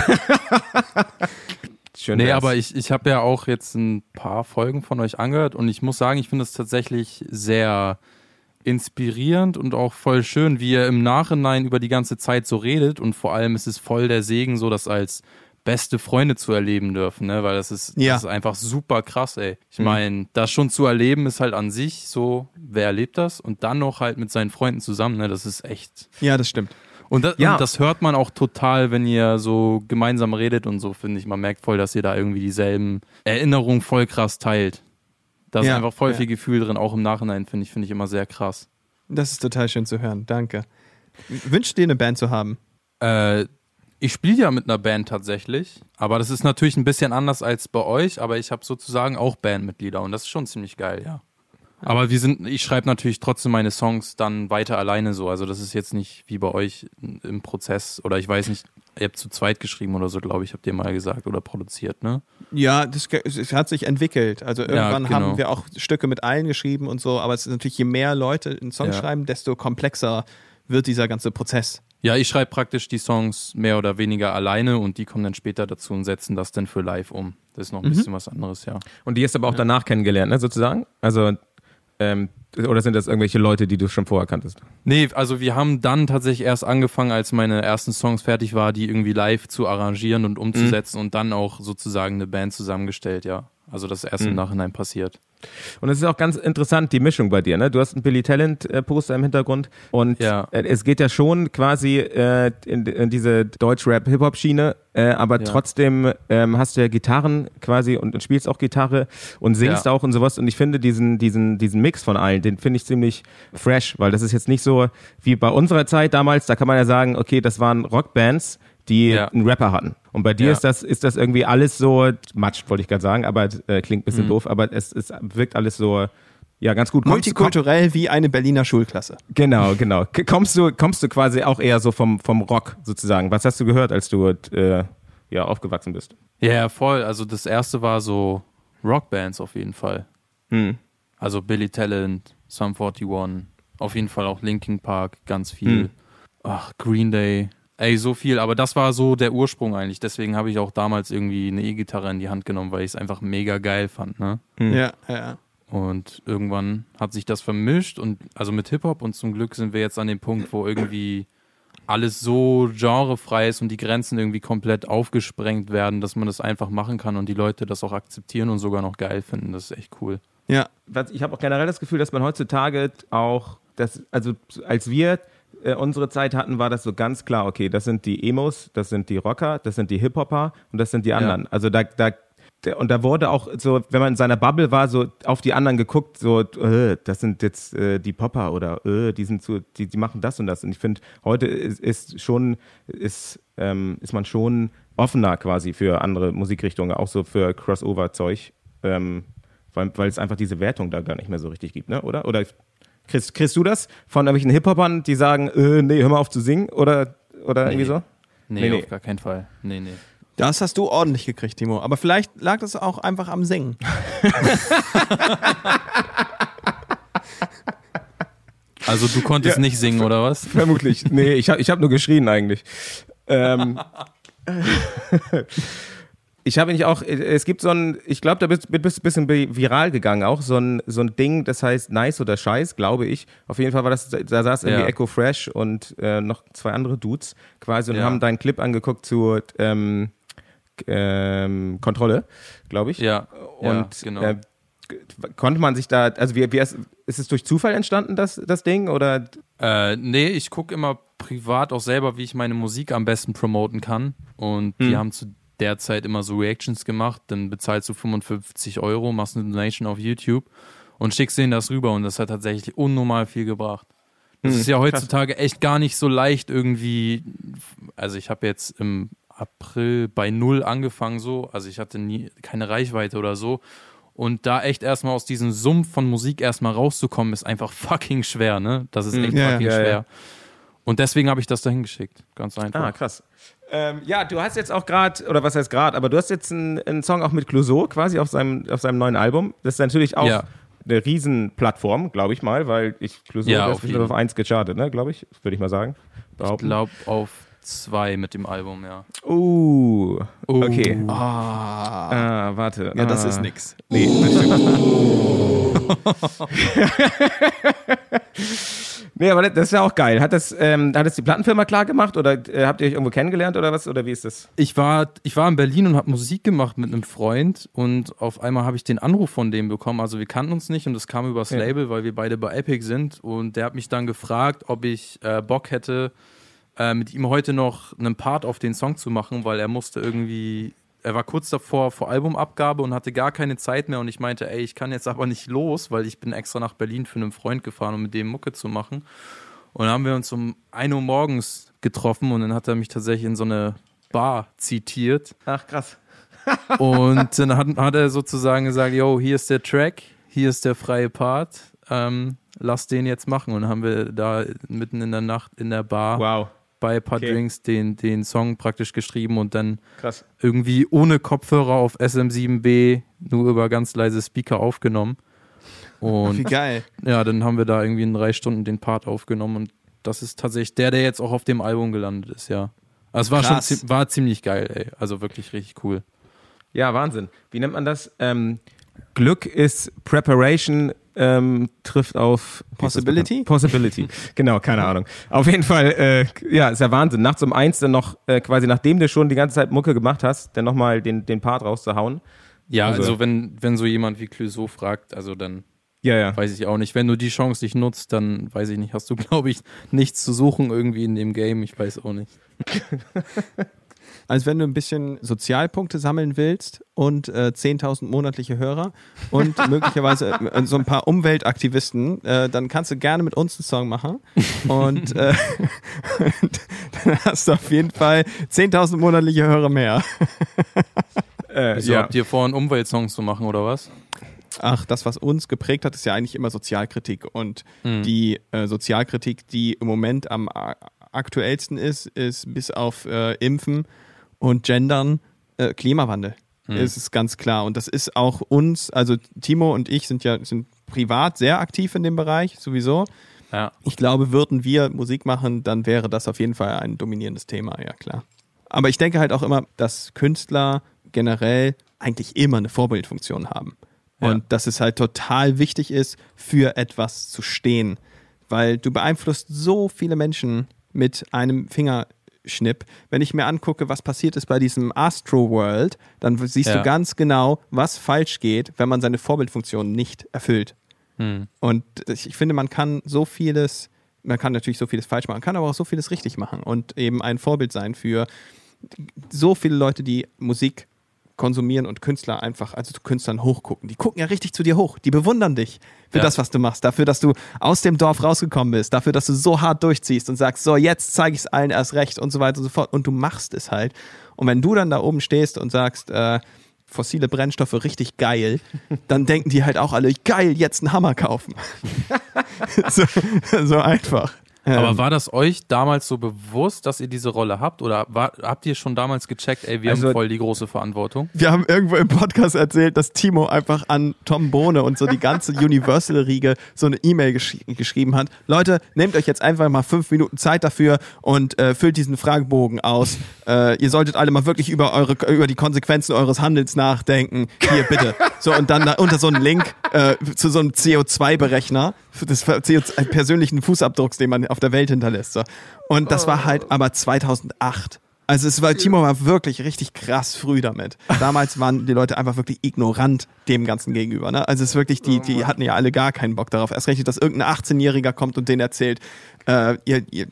schön Nee, aber ich, ich habe ja auch jetzt ein paar Folgen von euch angehört und ich muss sagen, ich finde es tatsächlich sehr inspirierend und auch voll schön, wie ihr im Nachhinein über die ganze Zeit so redet und vor allem ist es voll der Segen, so das als beste Freunde zu erleben dürfen, ne? weil das ist, Ja. das ist einfach super krass, ey. Ich meine, das schon zu erleben ist halt an sich so, wer erlebt das und dann noch halt mit seinen Freunden zusammen, ne? das ist echt Ja, das stimmt. und das, Ja. und das hört man auch total, wenn ihr so gemeinsam redet und so, finde ich. Man merkt voll, dass ihr da irgendwie dieselben Erinnerungen voll krass teilt. Da ist Ja, einfach voll ja. viel Gefühl drin, auch im Nachhinein, finde ich, finde ich immer sehr krass. Das ist total schön zu hören. Danke. Wünschst dir eine Band zu haben? Äh, ich spiele ja mit einer Band tatsächlich, aber das ist natürlich ein bisschen anders als bei euch, aber ich habe sozusagen auch Bandmitglieder und das ist schon ziemlich geil, ja. Aber wir sind, ich schreibe natürlich trotzdem meine Songs dann weiter alleine so. Also das ist jetzt nicht wie bei euch im Prozess oder ich weiß nicht, ihr habt zu zweit geschrieben oder so, glaube ich, habt ihr mal gesagt oder produziert, ne? Ja, das, es hat sich entwickelt. Also irgendwann genau. haben wir auch Stücke mit allen geschrieben und so, aber es ist natürlich, je mehr Leute einen Song Ja. schreiben, desto komplexer wird dieser ganze Prozess. Ja, ich schreibe praktisch die Songs mehr oder weniger alleine und die kommen dann später dazu und setzen das dann für live um. Das ist noch ein bisschen was anderes, ja. Und die hast du aber auch danach kennengelernt, ne, sozusagen? Also, ähm, oder sind das irgendwelche Leute, die du schon vorher kanntest? Nee, also wir haben dann tatsächlich erst angefangen, als meine ersten Songs fertig war, die irgendwie live zu arrangieren und umzusetzen und dann auch sozusagen eine Band zusammengestellt, ja. Also das ist erst im Nachhinein passiert. Und es ist auch ganz interessant, die Mischung bei dir, ne? Du hast ein Billy Talent äh, Poster im Hintergrund und Ja. äh, es geht ja schon quasi äh, in, in diese Deutsch-Rap-Hip-Hop-Schiene, äh, aber Ja. trotzdem ähm, hast du ja Gitarren quasi und, und spielst auch Gitarre und singst Ja. auch und sowas und ich finde diesen, diesen, diesen Mix von allen, den finde ich ziemlich fresh, weil das ist jetzt nicht so wie bei unserer Zeit damals, da kann man ja sagen, okay, das waren Rockbands, die einen Rapper hatten. Und bei dir Ja. ist das, ist das irgendwie alles so, Matsch, wollte ich gerade sagen, aber äh, klingt ein bisschen Mhm. doof, aber es, es wirkt alles so, ja, ganz gut. Kommst- Multikulturell wie eine Berliner Schulklasse. Genau, genau. Kommst du, kommst du quasi auch eher so vom, vom Rock sozusagen? Was hast du gehört, als du äh, ja, aufgewachsen bist? Ja, ja, voll. Also das erste war so Rockbands auf jeden Fall. Hm. Also Billy Talent, Sum 41, auf jeden Fall auch Linkin Park, ganz viel. Hm. Ach, Green Day. Ey, so viel. Aber das war so der Ursprung eigentlich. Deswegen habe ich auch damals irgendwie eine E-Gitarre in die Hand genommen, weil ich es einfach mega geil fand, ne? Ja, ja. Und irgendwann hat sich das vermischt und also mit Hip-Hop und zum Glück sind wir jetzt an dem Punkt, wo irgendwie alles so genrefrei ist und die Grenzen irgendwie komplett aufgesprengt werden, dass man das einfach machen kann und die Leute das auch akzeptieren und sogar noch geil finden. Das ist echt cool. Ja, ich habe auch generell das Gefühl, dass man heutzutage auch, das, also als wir äh, unsere Zeit hatten, war das so ganz klar, okay, das sind die Emos, das sind die Rocker, das sind die Hip-Hopper und das sind die anderen. Also da, da, und da wurde auch so, wenn man in seiner Bubble war, so auf die anderen geguckt, so, äh, das sind jetzt äh, die Popper oder äh, die sind so, die, die machen das und das. Und ich finde, heute ist, ist schon, ist, ähm, ist man schon offener quasi für andere Musikrichtungen, auch so für Crossover-Zeug. Ähm, weil, weil es einfach diese Wertung da gar nicht mehr so richtig gibt, ne? Oder? Oder kriegst, kriegst du das von irgendwelchen Hip-Hopern, die sagen, äh, nee, hör mal auf zu singen? Oder, oder irgendwie so? Nee, Nee, nee. auf gar keinen Fall. Nee, nee. das hast du ordentlich gekriegt, Timo. Aber vielleicht lag das auch einfach am Singen. Also du konntest nicht singen, oder was? Vermutlich. Nee, ich habe ich hab nur geschrien eigentlich. Ähm, ich habe nicht auch, es gibt so ein, ich glaube, da bist du ein bisschen bi- viral gegangen auch, so ein, so ein Ding, das heißt Nice oder Scheiß, glaube ich. Auf jeden Fall war das, da saß irgendwie Ja. Echo Fresh und äh, noch zwei andere Dudes quasi und Ja. haben deinen Clip angeguckt zu ähm, ähm, Kontrolle, glaube ich. Ja. Und ja, genau. äh, konnte man sich da, also wie, wie ist, ist es durch Zufall entstanden, das, das Ding? Oder Äh, nee, ich gucke immer privat auch selber, wie ich meine Musik am besten promoten kann. Und die Hm. haben zu der Zeit immer so Reactions gemacht. Dann bezahlst du 55 Euro, machst eine Donation auf YouTube und schickst denen das rüber. Und das hat tatsächlich unnormal viel gebracht. Das Hm, ist ja heutzutage echt gar nicht so leicht irgendwie. Also ich habe jetzt im April bei null angefangen so. Also ich hatte nie keine Reichweite oder so. Und da echt erstmal aus diesem Sumpf von Musik erstmal rauszukommen, ist einfach fucking schwer, ne? Das ist echt Ja, ja. fucking Ja, ja. schwer. Und deswegen habe ich das dahin geschickt. Ganz einfach. Ah, krass. Ähm, ja, du hast jetzt auch gerade, oder was heißt gerade, aber du hast jetzt einen, einen Song auch mit Clouseau quasi auf seinem, auf seinem neuen Album. Das ist natürlich auch Ja. eine Riesenplattform, glaube ich mal, weil ich Clouseau Ja, auf ist jeden. auf 1 gechartet, ne, glaube ich, würde ich mal sagen. ich Behaupten. glaube auf zwei mit dem Album, ja. Uh, Oh. okay. Ah. Ah, warte. Ja, das ah. ist nix. Nee, das stimmt. nee, aber das ist ja auch geil. Hat das, ähm, hat das die Plattenfirma klar gemacht oder äh, habt ihr euch irgendwo kennengelernt oder was? Oder wie ist das? Ich war, ich war in Berlin und habe Musik gemacht mit einem Freund und auf einmal habe ich den Anruf von dem bekommen. Also wir kannten uns nicht und das kam übers Ja. Label, weil wir beide bei Epic sind und der hat mich dann gefragt, ob ich äh, Bock hätte, äh, mit ihm heute noch einen Part auf den Song zu machen, weil er musste irgendwie, er war kurz davor vor Albumabgabe und hatte gar keine Zeit mehr und ich meinte, ey, ich kann jetzt aber nicht los, weil ich bin extra nach Berlin für einen Freund gefahren, um mit dem Mucke zu machen. Und dann haben wir uns um 1 Uhr morgens getroffen und dann hat er mich tatsächlich in so eine Bar zitiert. Ach, krass. Und dann hat, hat er sozusagen gesagt, yo, hier ist der Track, hier ist der freie Part, ähm, lass den jetzt machen. Und dann haben wir da mitten in der Nacht in der Bar Wow, bei ein paar Okay. Drinks den, den Song praktisch geschrieben und dann krass. irgendwie ohne Kopfhörer auf SM7B nur über ganz leise Speaker aufgenommen. Wie Und geil. ja, dann haben wir da irgendwie in drei Stunden den Part aufgenommen und das ist tatsächlich der, der jetzt auch auf dem Album gelandet ist, ja. Also es war Krass. schon war ziemlich geil, ey. Also wirklich richtig cool. Ja, Wahnsinn. Wie nennt man das? Ähm, Glück ist Preparation, ähm, trifft auf Possibility? Possibility. genau, keine Ahnung. Auf jeden Fall, äh, ja, ist ja Wahnsinn. Nachts um eins dann noch, äh, quasi nachdem du schon die ganze Zeit Mucke gemacht hast, dann nochmal den, den Part rauszuhauen. Ja, Also- also, wenn, wenn so jemand wie Clouseau fragt, also dann Ja, ja. weiß ich auch nicht. Wenn du die Chance nicht nutzt, dann weiß ich nicht, hast du, glaube ich, nichts zu suchen irgendwie in dem Game. Ich weiß auch nicht. Als wenn du ein bisschen Sozialpunkte sammeln willst und äh, 10.000 monatliche Hörer und möglicherweise äh, so ein paar Umweltaktivisten, äh, dann kannst du gerne mit uns einen Song machen und äh, dann hast du auf jeden Fall 10.000 monatliche Hörer mehr. Äh, Wieso ja. habt ihr vor, einen Umweltsong zu machen oder was? Ach, das, was uns geprägt hat, ist ja eigentlich immer Sozialkritik. Und Mhm. die äh, Sozialkritik, die im Moment am aktuellsten ist, ist bis auf äh, Impfen und Gendern äh, Klimawandel. Mhm. Es ist ganz klar. Und das ist auch uns, also Timo und ich sind ja sind privat sehr aktiv in dem Bereich, sowieso. Ja. Ich glaube, würden wir Musik machen, dann wäre das auf jeden Fall ein dominierendes Thema, ja klar. Aber ich denke halt auch immer, dass Künstler generell eigentlich immer eine Vorbildfunktion haben. Ja. Und dass es halt total wichtig ist, für etwas zu stehen. Weil du beeinflusst so viele Menschen mit einem Fingerschnipp. Wenn ich mir angucke, was passiert ist bei diesem Astro World, dann siehst Ja. du ganz genau, was falsch geht, wenn man seine Vorbildfunktion nicht erfüllt. Hm. Und ich ich finde, man kann so vieles, man kann natürlich so vieles falsch machen, kann aber auch so vieles richtig machen und eben ein Vorbild sein für so viele Leute, die Musik konsumieren und Künstler einfach, also zu Künstlern hochgucken. Die gucken ja richtig zu dir hoch. Die bewundern dich für Ja. das, was du machst, dafür, dass du aus dem Dorf rausgekommen bist, dafür, dass du so hart durchziehst und sagst, so, jetzt zeige ich es allen erst recht und so weiter und so fort. Und du machst es halt. Und wenn du dann da oben stehst und sagst, äh, fossile Brennstoffe richtig geil, dann denken die halt auch alle, geil, jetzt einen Hammer kaufen. so, so einfach. Aber Ähm, war das euch damals so bewusst, dass ihr diese Rolle habt? Oder war, habt ihr schon damals gecheckt, ey, wir Also- haben voll die große Verantwortung? wir haben irgendwo im Podcast erzählt, dass Timo einfach an Tom Bohne und so die ganze Universal-Riege so eine E-Mail gesch geschrieben hat. Leute, nehmt euch jetzt einfach mal fünf Minuten Zeit dafür und äh, füllt diesen Fragebogen aus. Äh, ihr solltet alle mal wirklich über eure über die Konsequenzen eures Handelns nachdenken. Hier bitte. So und dann da unter so einen Link äh, zu so einem CO2-Berechner des CO2 persönlichen Fußabdrucks, den man auf der Welt hinterlässt. So. Und das war halt aber 2008. Also es war, Timo war wirklich richtig krass früh damit. Damals waren die Leute einfach wirklich ignorant dem Ganzen gegenüber. Ne? Also es ist wirklich, die, die hatten ja alle gar keinen Bock darauf. Erst recht, dass irgendein 18-Jähriger kommt und denen erzählt, äh, ihr, ihr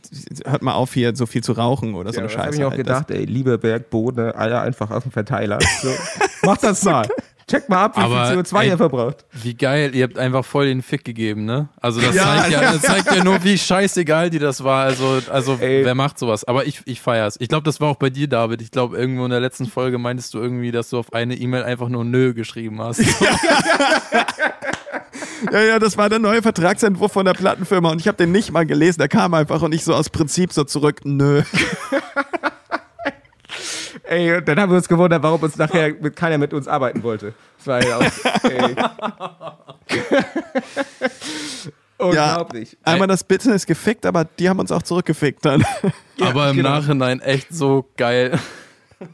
hört mal auf hier so viel zu rauchen oder so eine habe Scheiße. ich auch halt. gedacht, ey, Lieberberg, Bode, Eier einfach aus dem Verteiler. So. Macht das mal. Check mal ab, wie Aber, viel CO2 ey, ihr verbraucht. Wie geil, ihr habt einfach voll den Fick gegeben, ne? Also das, Ja, zeigt, ja, das zeigt ja nur, wie scheißegal die das war. Also, also Ey. wer macht sowas? Aber ich, ich feier's. Ich glaube, das war auch bei dir, David. Ich glaube, irgendwo in der letzten Folge meintest du irgendwie, dass du auf eine E-Mail einfach nur Nö geschrieben hast. Ja, ja, das war der neue Vertragsentwurf von der Plattenfirma und ich habe den nicht mal gelesen. Der kam einfach und ich so aus Prinzip so zurück, nö. Ey, und dann haben wir uns gewundert, warum uns nachher mit keiner mit uns arbeiten wollte. Das war ja auch, ey. Unglaublich. Einmal das Business gefickt, aber die haben uns auch zurückgefickt dann. Aber im genau. Nachhinein echt so geil.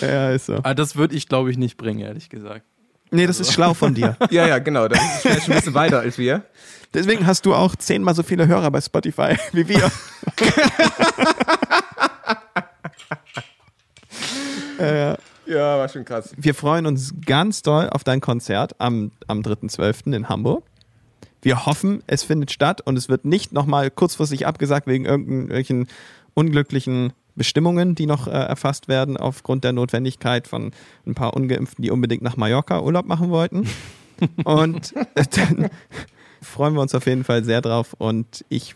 ja, ist so. Ah, das würde ich, glaube ich, nicht bringen, ehrlich gesagt. Nee, das ist schlau von dir. Ja, ja, genau. Das ist vielleicht schon ein bisschen weiter als wir. Deswegen hast du auch zehnmal so viele Hörer bei Spotify wie wir. Ja, war schon krass. Wir freuen uns ganz doll auf dein Konzert am, am 3.12. in Hamburg. Wir hoffen, es findet statt und es wird nicht nochmal kurzfristig abgesagt wegen irgendwelchen unglücklichen Bestimmungen, die noch äh, erfasst werden aufgrund der Notwendigkeit von ein paar Ungeimpften, die unbedingt nach Mallorca Urlaub machen wollten. Und äh, dann freuen wir uns auf jeden Fall sehr drauf und ich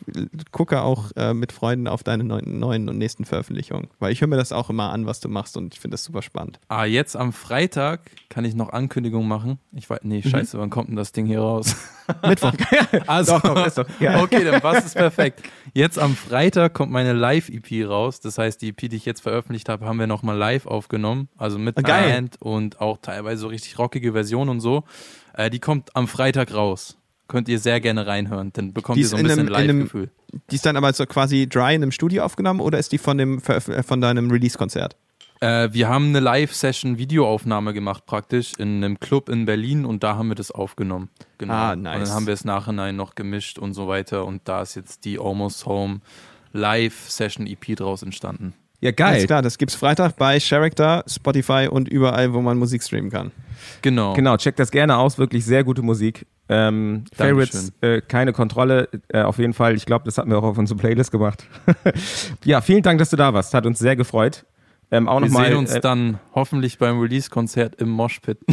gucke auch äh, mit Freunden auf deine neuen, neuen und nächsten Veröffentlichungen, weil ich höre mir das auch immer an, was du machst und ich finde das super spannend. Ah, jetzt am Freitag kann ich noch Ankündigungen machen. Ich weiß, nee, scheiße, wann kommt denn das Ding hier raus? Mittwoch. Also, Doch, doch, ist doch. Ja. okay, dann passt es perfekt. Jetzt am Freitag kommt meine Live-EP raus. Das heißt, die EP, die ich jetzt veröffentlicht habe, haben wir nochmal live aufgenommen. Also mit Ah, geil. Band und auch teilweise so richtig rockige Version und so. Äh, die kommt am Freitag raus. Könnt ihr sehr gerne reinhören. Dann bekommt Die ihr so ein in bisschen Live-Gefühl. Die ist dann aber so quasi dry in einem Studio aufgenommen oder ist die von dem äh, von deinem Release-Konzert? Äh, wir haben eine Live-Session-Videoaufnahme gemacht, praktisch in einem Club in Berlin und da haben wir das aufgenommen. Genau. Ah, nice. Und dann haben wir es nachhinein noch gemischt und so weiter und da ist jetzt die Almost Home Live-Session-EP draus entstanden. Ja, Alles geil. klar, das gibt's Freitag bei Character, Spotify und überall, wo man Musik streamen kann. Genau. Genau, checkt das gerne aus. Wirklich sehr gute Musik. Ähm, Favorites, äh, keine Kontrolle. Äh, auf jeden Fall. Ich glaube, das hatten wir auch auf unsere Playlist gemacht. ja, vielen Dank, dass du da warst. Hat uns sehr gefreut. Ähm, auch Wir nochmal. sehen uns äh, dann hoffentlich beim Release-Konzert im Moshpit.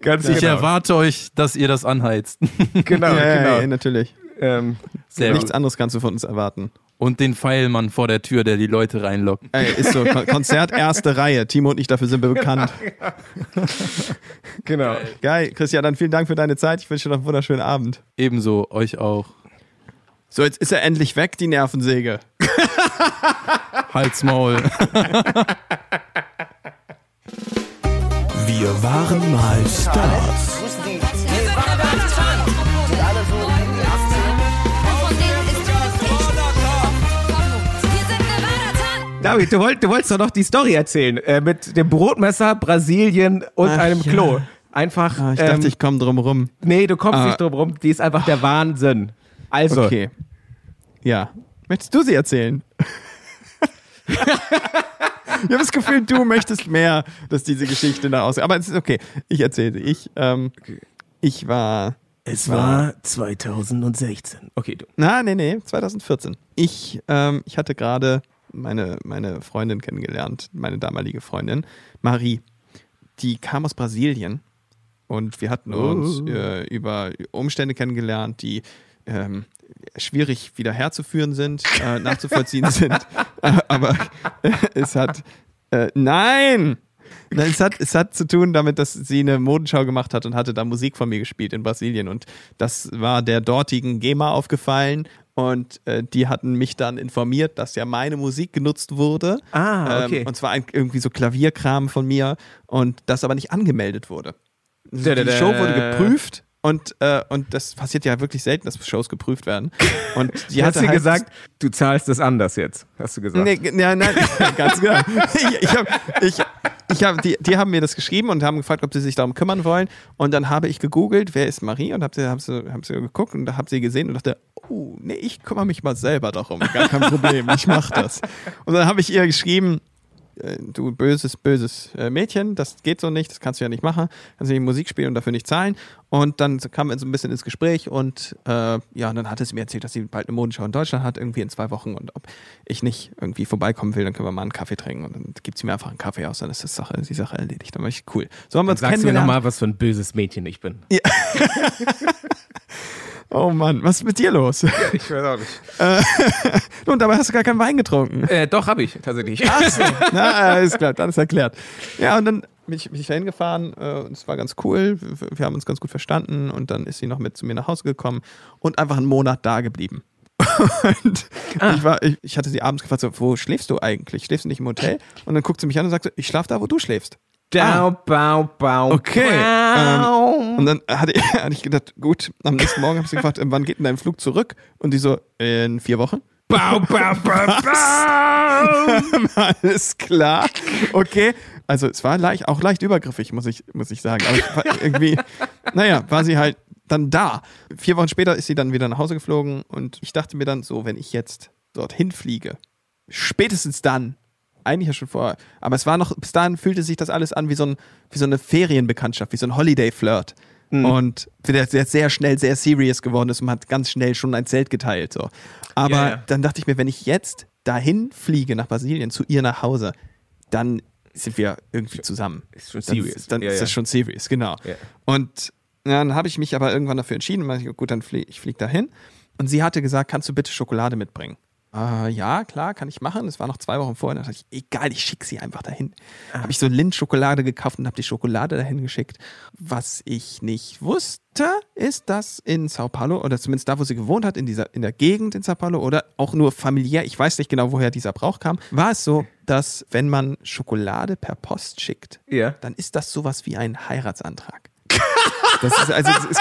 ganz Ich genau. erwarte euch, dass ihr das anheizt. Genau, ja, genau. ja, natürlich. Ähm, Sehr Nichts gut. anderes kannst du von uns erwarten. Und den Pfeilmann vor der Tür, der die Leute reinlockt. Ey, ist so, Kon Konzert erste Reihe. Timo und ich, dafür sind wir bekannt. genau. Geil, Christian, dann vielen Dank für deine Zeit. Ich wünsche dir noch einen wunderschönen Abend. Ebenso euch auch. So, jetzt ist er endlich weg, die Nervensäge. Halt's Maul. Wir waren mal Stars. David, du, wollt, du wolltest doch noch die Story erzählen. Äh, mit dem Brotmesser, Brasilien und Ach, einem ja. Klo. Einfach. Ah, ich ähm, dachte, ich komme drum rum. nee, du kommst Ah. nicht drum rum. Die ist einfach der Wahnsinn. Also, Okay. Ja. Möchtest du sie erzählen? ich habe das Gefühl, du möchtest mehr, dass diese Geschichte da aussieht. Aber es ist okay. Ich erzähle sie. Ich, ähm, ich war. Es war 2016. okay, du. Na, nee, nee, 2014. Ich, ähm, ich hatte gerade meine, meine Freundin kennengelernt, meine damalige Freundin, Marie. Die kam aus Brasilien und wir hatten uns äh, über Umstände kennengelernt, die ähm, schwierig wieder herzuführen sind, äh, nachzuvollziehen sind. Äh, aber es hat. Äh, nein! Nein, es hat, es hat zu tun damit, dass sie eine Modenschau gemacht hat und hatte da Musik von mir gespielt in Brasilien. Und das war der dortigen GEMA aufgefallen. Und äh, die hatten mich dann informiert, dass ja meine Musik genutzt wurde. Ah, okay. Ähm, und zwar ein, irgendwie so Klavierkram von mir. Und das aber nicht angemeldet wurde. Also die Show wurde geprüft. Und, äh, und das passiert ja wirklich selten, dass Shows geprüft werden. Und die du halt gesagt, du zahlst es anders jetzt, hast du gesagt. Nee, ja, nein, ganz genau. Ich, ich hab, ich, ich hab, die, die haben mir das geschrieben und haben gefragt, ob sie sich darum kümmern wollen. Und dann habe ich gegoogelt, wer ist Marie? Und habe sie, hab sie, hab sie geguckt und da habe sie gesehen und dachte, oh, nee, ich kümmere mich mal selber darum. Gar kein Problem, ich mache das. Und dann habe ich ihr geschrieben, äh, du böses, böses äh, Mädchen, das geht so nicht, das kannst du ja nicht machen, kannst du nicht Musik spielen und dafür nicht zahlen. Und dann kamen wir so ein bisschen ins Gespräch und äh, ja, und dann hat es mir erzählt, dass sie bald eine Modenschau in Deutschland hat, irgendwie in zwei Wochen und ob ich nicht irgendwie vorbeikommen will, dann können wir mal einen Kaffee trinken und dann gibt sie mir einfach einen Kaffee aus, dann ist das Sache, die Sache erledigt. Dann war ich cool. So haben wir uns Sagst du mir nochmal, was für ein böses Mädchen ich bin. Oh Mann, was ist mit dir los? Ich weiß auch nicht. und dabei hast du gar keinen Wein getrunken. Äh, doch, habe ich tatsächlich. Na, alles klar, dann ist erklärt. Ja, und dann bin ich, bin ich da hingefahren äh, und es war ganz cool. Wir, wir haben uns ganz gut verstanden und dann ist sie noch mit zu mir nach Hause gekommen und einfach einen Monat da geblieben. und ich, war, ich, ich hatte sie abends gefragt, so, wo schläfst du eigentlich? Schläfst du nicht im Hotel? Und dann guckt sie mich an und sagt, so, ich schlafe da, wo du schläfst. Bau, bau, bau. Okay. Ähm, und dann hatte ich, hatte ich gedacht, gut, am nächsten Morgen habe ich sie gefragt, äh, wann geht denn dein Flug zurück? Und die so, in vier Wochen. Bau, bau, bau, bau. Alles klar. Okay. Also es war leicht, auch leicht übergriffig, muss ich, muss ich sagen. Aber irgendwie, naja, war sie halt dann da. Vier Wochen später ist sie dann wieder nach Hause geflogen und ich dachte mir dann so, wenn ich jetzt dorthin fliege, spätestens dann, eigentlich ja schon vorher, aber es war noch, bis dahin fühlte sich das alles an wie so, ein, wie so eine Ferienbekanntschaft, wie so ein Holiday-Flirt. Und der sehr, sehr schnell sehr serious geworden ist und man hat ganz schnell schon ein Zelt geteilt. So. Aber Ja, ja. dann dachte ich mir, wenn ich jetzt dahin fliege nach Brasilien, zu ihr nach Hause, dann sind wir irgendwie zusammen. Ist schon Dann, serious. dann Ja, ist das schon serious, genau. Und dann habe ich mich aber irgendwann dafür entschieden meinte, gut, dann fliege ich flieg dahin. Und sie hatte gesagt, kannst du bitte Schokolade mitbringen? Äh, ja, klar, kann ich machen. Es war noch zwei Wochen vorher. Dann dachte ich, egal, ich schicke sie einfach dahin. Ah. Habe ich so Lindt-Schokolade gekauft und habe die Schokolade dahin geschickt. Was ich nicht wusste, ist, dass in Sao Paulo, oder zumindest da, wo sie gewohnt hat, in, dieser, in der Gegend in Sao Paulo, oder auch nur familiär, ich weiß nicht genau, woher dieser Brauch kam, war es so, dass wenn man Schokolade per Post schickt, Ja. dann ist das sowas wie ein Heiratsantrag. Das ist also, es,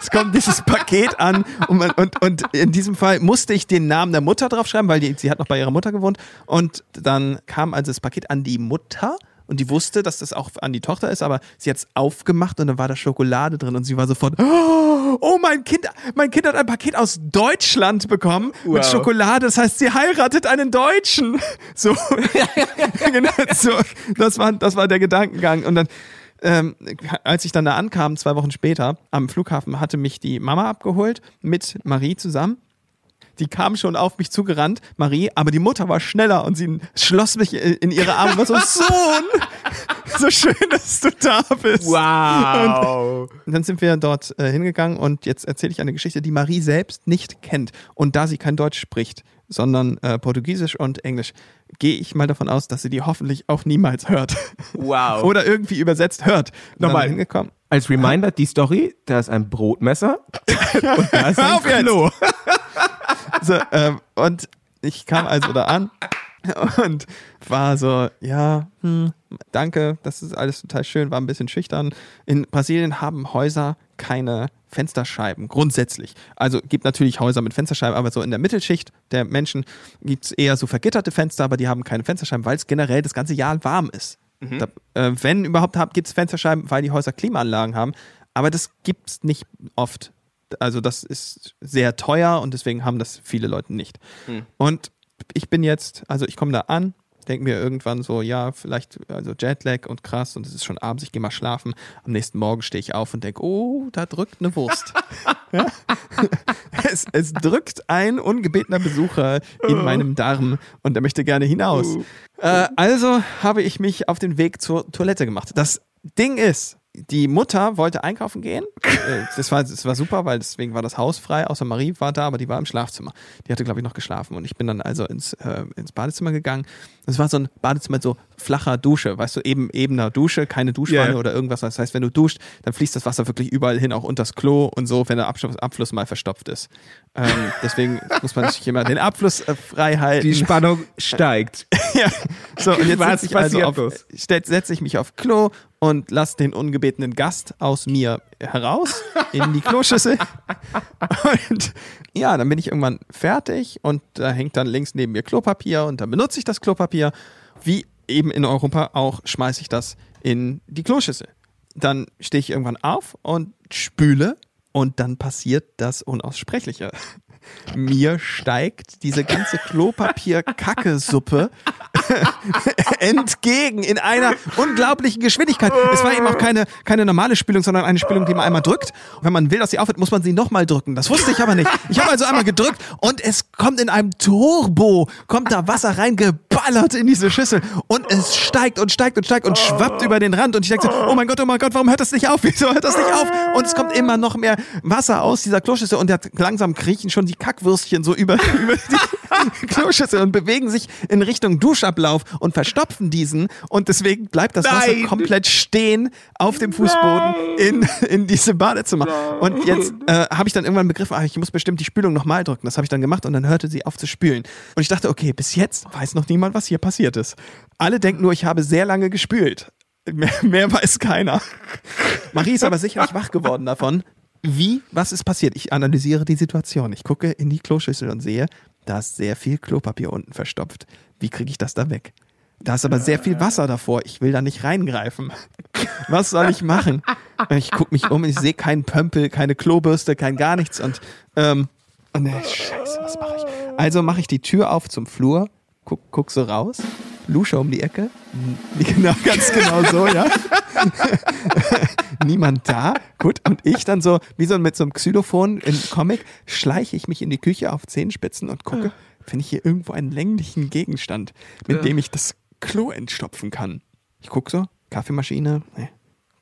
es kommt dieses Paket an und, man, und, und in diesem Fall musste ich den Namen der Mutter draufschreiben, weil die, sie hat noch bei ihrer Mutter gewohnt. Und dann kam also das Paket an die Mutter und die wusste, dass das auch an die Tochter ist, aber sie hat es aufgemacht und dann war da Schokolade drin und sie war sofort, oh, mein Kind, mein Kind hat ein Paket aus Deutschland bekommen mit Wow. Schokolade, das heißt, sie heiratet einen Deutschen. So, genau, so das, war, das war der Gedankengang. Und dann ähm, als ich dann da ankam, zwei Wochen später, am Flughafen, hatte mich die Mama abgeholt mit Marie zusammen. Die kam schon auf mich zugerannt, Marie, aber die Mutter war schneller und sie schloss mich in ihre Arme und war so, Sohn, so schön, dass du da bist. Wow. Und dann sind wir dort äh, hingegangen und jetzt erzähle ich eine Geschichte, die Marie selbst nicht kennt. Und da sie kein Deutsch spricht, sondern äh, Portugiesisch und Englisch, gehe ich mal davon aus, dass sie die hoffentlich auch niemals hört. Wow. Oder irgendwie übersetzt hört. Nochmal. hingekommen. Als Reminder, die Story, da ist ein Brotmesser und da ist ein! Klo. So, ähm, und ich kam also da an und war so, ja, hm, danke, das ist alles total schön, war ein bisschen schüchtern. In Brasilien haben Häuser keine Fensterscheiben, grundsätzlich. Also gibt natürlich Häuser mit Fensterscheiben, aber so in der Mittelschicht der Menschen gibt es eher so vergitterte Fenster, aber die haben keine Fensterscheiben, weil es generell das ganze Jahr warm ist. Da, äh, wenn überhaupt gibt es Fensterscheiben, weil die Häuser Klimaanlagen haben, aber das gibt es nicht oft. Also das ist sehr teuer und deswegen haben das viele Leute nicht. Und ich bin jetzt, also ich komme da an, denke mir irgendwann so, ja, vielleicht, also Jetlag und krass und es ist schon abends, ich gehe mal schlafen. Am nächsten Morgen stehe ich auf und denke, oh, da drückt eine Wurst. ja? es, es drückt ein ungebetener Besucher in meinem Darm und er möchte gerne hinaus. Äh, also habe ich mich auf den Weg zur Toilette gemacht. Das Ding ist, die Mutter wollte einkaufen gehen. Äh, Das war, das war super, weil deswegen war das Haus frei, außer Marie war da, aber die war im Schlafzimmer. Die hatte, glaube ich, noch geschlafen. Und ich bin dann also ins, äh, ins Badezimmer gegangen. Das war so ein Badezimmer mit so flacher Dusche, weißt du, eben ebener Dusche, keine Duschwanne ja. oder irgendwas. Das heißt, wenn du duscht, dann fließt das Wasser wirklich überall hin, auch unters Klo und so, wenn der Abschluss, Abfluss mal verstopft ist. Ähm, deswegen muss man sich immer den Abfluss äh, frei halten. Die Spannung steigt. Ja, so und jetzt setze ich, also auf, setze ich mich auf Klo und lasse den ungebetenen Gast aus mir heraus in die Kloschüssel. Und ja, dann bin ich irgendwann fertig und da hängt dann links neben mir Klopapier und dann benutze ich das Klopapier. Wie eben in Europa auch schmeiße ich das in die Kloschüssel. Dann stehe ich irgendwann auf und spüle und dann passiert das Unaussprechliche. Mir steigt diese ganze Klopapier-Kacke-Suppe entgegen in einer unglaublichen Geschwindigkeit. Es war eben auch keine, keine normale Spülung, sondern eine Spülung, die man einmal drückt. Und wenn man will, dass sie aufhört, muss man sie nochmal drücken. Das wusste ich aber nicht. Ich habe also einmal gedrückt und es kommt in einem Turbo, kommt da Wasser reingeballert in diese Schüssel und es steigt und steigt und steigt und schwappt über den Rand und ich denke so, oh mein Gott, oh mein Gott, warum hört das nicht auf? Wieso hört das nicht auf? Und es kommt immer noch mehr Wasser aus dieser Kloschüssel und langsam kriechen schon die Kackwürstchen so über, über die Kloschüssel und bewegen sich in Richtung Duschablauf und verstopfen diesen und deswegen bleibt das Wasser Nein. komplett stehen auf dem Fußboden in, in diesem Badezimmer. Und jetzt äh, habe ich dann irgendwann begriffen, ah, ich muss bestimmt die Spülung nochmal drücken. Das habe ich dann gemacht und dann hörte sie auf zu spülen. Und ich dachte, okay, bis jetzt weiß noch niemand, was hier passiert ist. Alle denken nur, ich habe sehr lange gespült. Mehr, mehr weiß keiner. Marie ist aber sicherlich wach geworden davon. Wie, was ist passiert? Ich analysiere die Situation. Ich gucke in die Kloschüssel und sehe, da ist sehr viel Klopapier unten verstopft. Wie kriege ich das da weg? Da ist aber sehr viel Wasser davor. Ich will da nicht reingreifen. Was soll ich machen? Ich gucke mich um und ich sehe keinen Pömpel, keine Klobürste, kein gar nichts. Und, ähm, und ne, scheiße, was mache ich? Also mache ich die Tür auf zum Flur, guck, guck so raus, lusche um die Ecke. Genau, ganz genau so, ja. Niemand da. Gut. Und ich dann so, wie so mit so einem Xylophon im Comic, schleiche ich mich in die Küche auf Zehenspitzen und gucke, finde ich hier irgendwo einen länglichen Gegenstand, mit dem ich das Klo entstopfen kann. Ich gucke so, Kaffeemaschine, ne.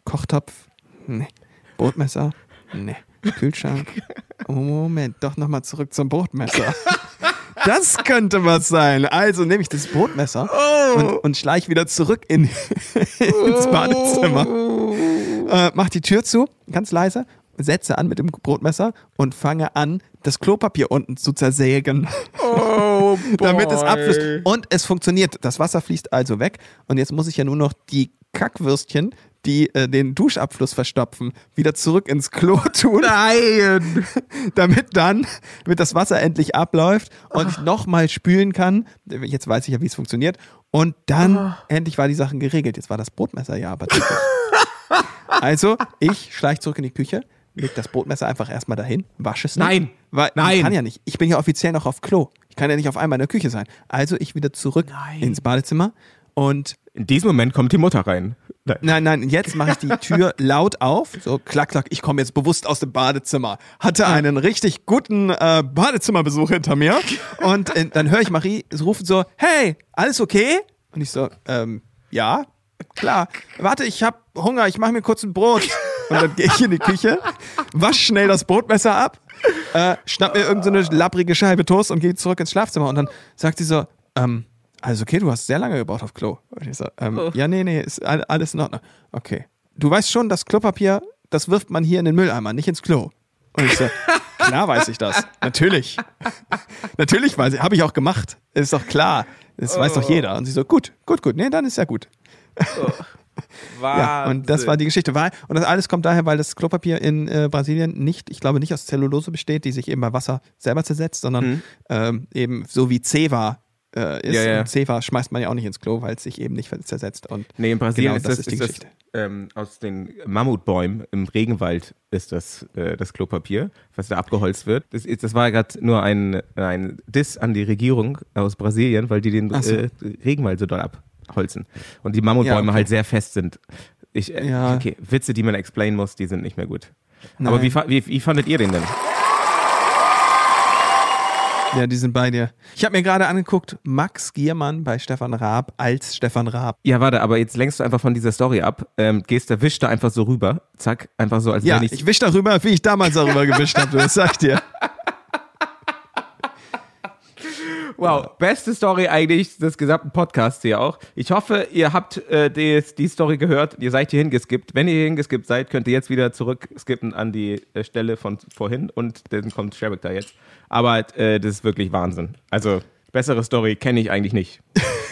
Kochtopf, ne. Brotmesser, ne. Kühlschrank. Oh, Moment, doch nochmal zurück zum Brotmesser. Das könnte was sein. Also nehme ich das Brotmesser und, und schleich wieder zurück in, ins Badezimmer. Äh, mach die Tür zu, ganz leise, setze an mit dem Brotmesser und fange an, das Klopapier unten zu zersägen. damit es abfließt. Und es funktioniert. Das Wasser fließt also weg. Und jetzt muss ich ja nur noch die Kackwürstchen, die äh, den Duschabfluss verstopfen, wieder zurück ins Klo tun. Nein! damit dann, damit das Wasser endlich abläuft und ich nochmal spülen kann. Jetzt weiß ich ja, wie es funktioniert. Und dann endlich war die Sache geregelt. Jetzt war das Brotmesser ja aber. Also, ich schleich zurück in die Küche, leg das Brotmesser einfach erstmal dahin, wasche es nicht. Nein. Weil Nein. Ich kann ja nicht. Ich bin ja offiziell noch auf Klo. Ich kann ja nicht auf einmal in der Küche sein. Also ich wieder zurück ins Badezimmer und In diesem Moment kommt die Mutter rein. Nein. nein, nein, jetzt mache ich die Tür laut auf. So klack, klack. Ich komme jetzt bewusst aus dem Badezimmer. Hatte einen richtig guten äh, Badezimmerbesuch hinter mir. Und äh, dann höre ich Marie rufen so, hey, alles okay? Und ich so, ähm, ja, klar. Warte, ich habe Hunger, ich mache mir kurz ein Brot. Und dann gehe ich in die Küche, wasch schnell das Brotmesser ab, äh, schnapp mir irgendeine so labbrige Scheibe Toast und gehe zurück ins Schlafzimmer. Und dann sagt sie so, ähm, alles okay, du hast sehr lange gebraucht auf Klo. Und ich so, ähm, ja, nee, nee, ist all- alles in Ordnung. Okay. Du weißt schon, das Klopapier, das wirft man hier in den Mülleimer, nicht ins Klo. Und ich so, klar weiß ich das. Natürlich. Natürlich weiß ich, habe ich auch gemacht. Ist doch klar. Das weiß doch jeder. Und sie so, gut, gut, gut. Nee, dann ist ja gut. Ja, und das war die Geschichte. War, und das alles kommt daher, weil das Klopapier in äh, Brasilien nicht, ich glaube, nicht aus Zellulose besteht, die sich eben bei Wasser selber zersetzt, sondern ähm, eben so wie Ceva äh, ist. Ja, ja. Und Ceva schmeißt man ja auch nicht ins Klo, weil es sich eben nicht zersetzt. Und Nee, in Brasilien genau, ist das das, ist die das Geschichte. ähm, aus den Mammutbäumen im Regenwald ist das äh, das Klopapier, was da abgeholzt wird. Das, das war gerade nur ein, ein Diss an die Regierung aus Brasilien, weil die den so. äh, Regenwald so doll abholzen. Und die Mammutbäume Ja, okay. halt sehr fest sind. Ich, äh. Okay, Witze, die man explain muss, die sind nicht mehr gut. Aber Nein. wie, fa- wie, wie fandet ihr den denn? Ja, die sind bei dir. Ich habe mir gerade angeguckt, Max Giermann bei Stefan Raab als Stefan Raab. Ja, warte, aber jetzt lenkst du einfach von dieser Story ab, ähm, gehst da, wischst da einfach so rüber, zack, einfach so, als Ja, wenn ich, ich, wisch darüber, wie ich damals darüber gewischt habe, das sag ich dir. Wow, beste Story eigentlich des gesamten Podcasts hier auch. Ich hoffe, ihr habt äh, die, die Story gehört, ihr seid hier hingeskippt. Wenn ihr hier hingeskippt seid, könnt ihr jetzt wieder zurückskippen an die äh, Stelle von vorhin und dann kommt Sherrick da jetzt. Aber äh, das ist wirklich Wahnsinn. Also, bessere Story kenne ich eigentlich nicht.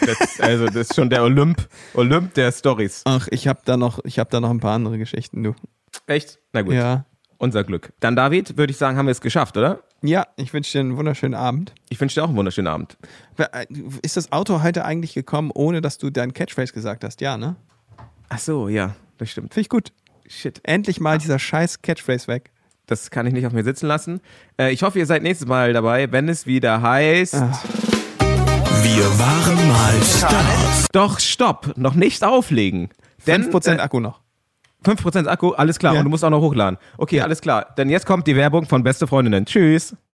Das, also, das ist schon der Olymp, Olymp der Stories. Ach, ich habe da noch, ich habe da noch ein paar andere Geschichten, du. Echt? Na gut. Ja. Unser Glück. Dann, David, würde ich sagen, haben wir es geschafft, oder? Ja, ich wünsche dir einen wunderschönen Abend. Ich wünsche dir auch einen wunderschönen Abend. Ist das Auto heute eigentlich gekommen, ohne dass du deinen Catchphrase gesagt hast? Ja, ne? Ach so, ja, das stimmt. Finde ich gut. Shit. Endlich mal dieser scheiß Catchphrase weg. Das kann ich nicht auf mir sitzen lassen. Äh, ich hoffe, ihr seid nächstes Mal dabei, wenn es wieder heißt. Wir waren mal Stars. Doch, stopp, noch nicht auflegen. Denn 5% äh, Akku noch. 5% Akku, alles klar. Ja. Und du musst auch noch hochladen. Okay, alles klar. Denn jetzt kommt die Werbung von Beste Freundinnen. Tschüss.